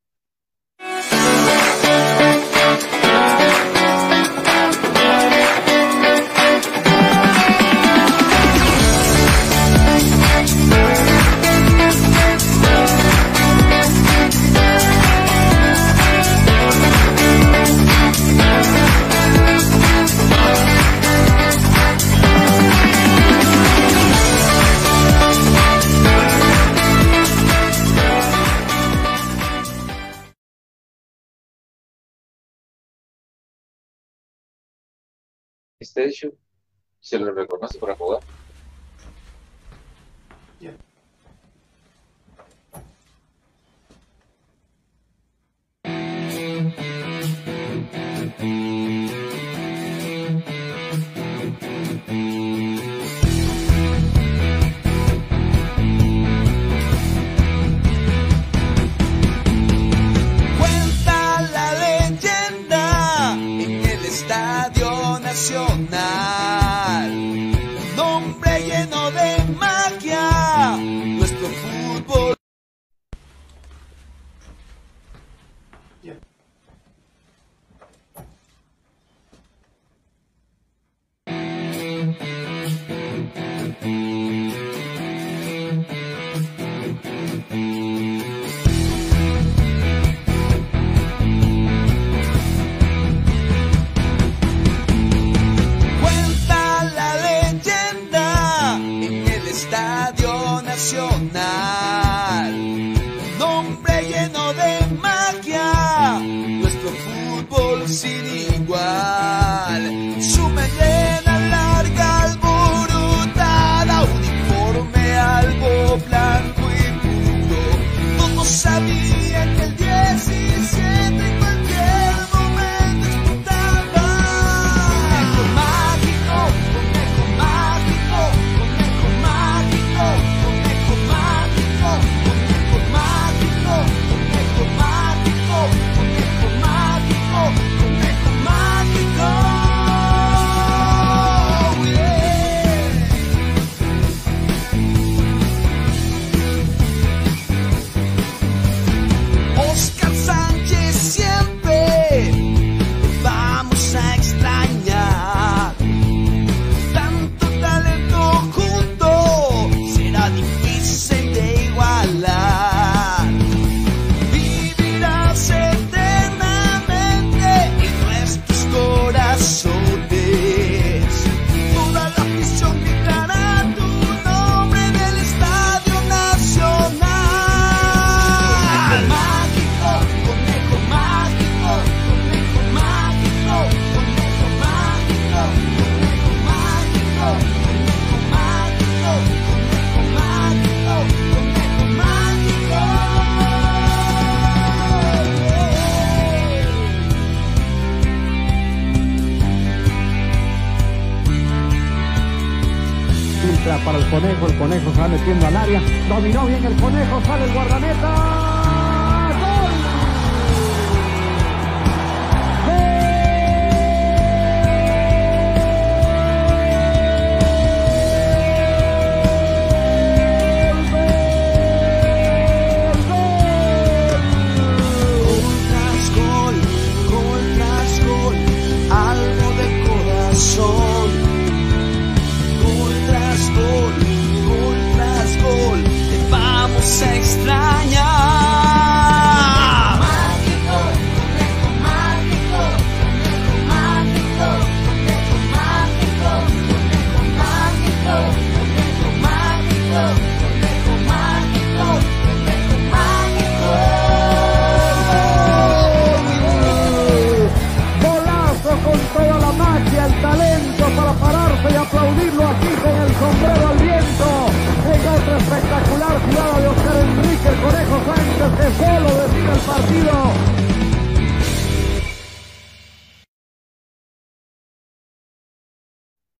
Hecho se lo reconoce para jugar.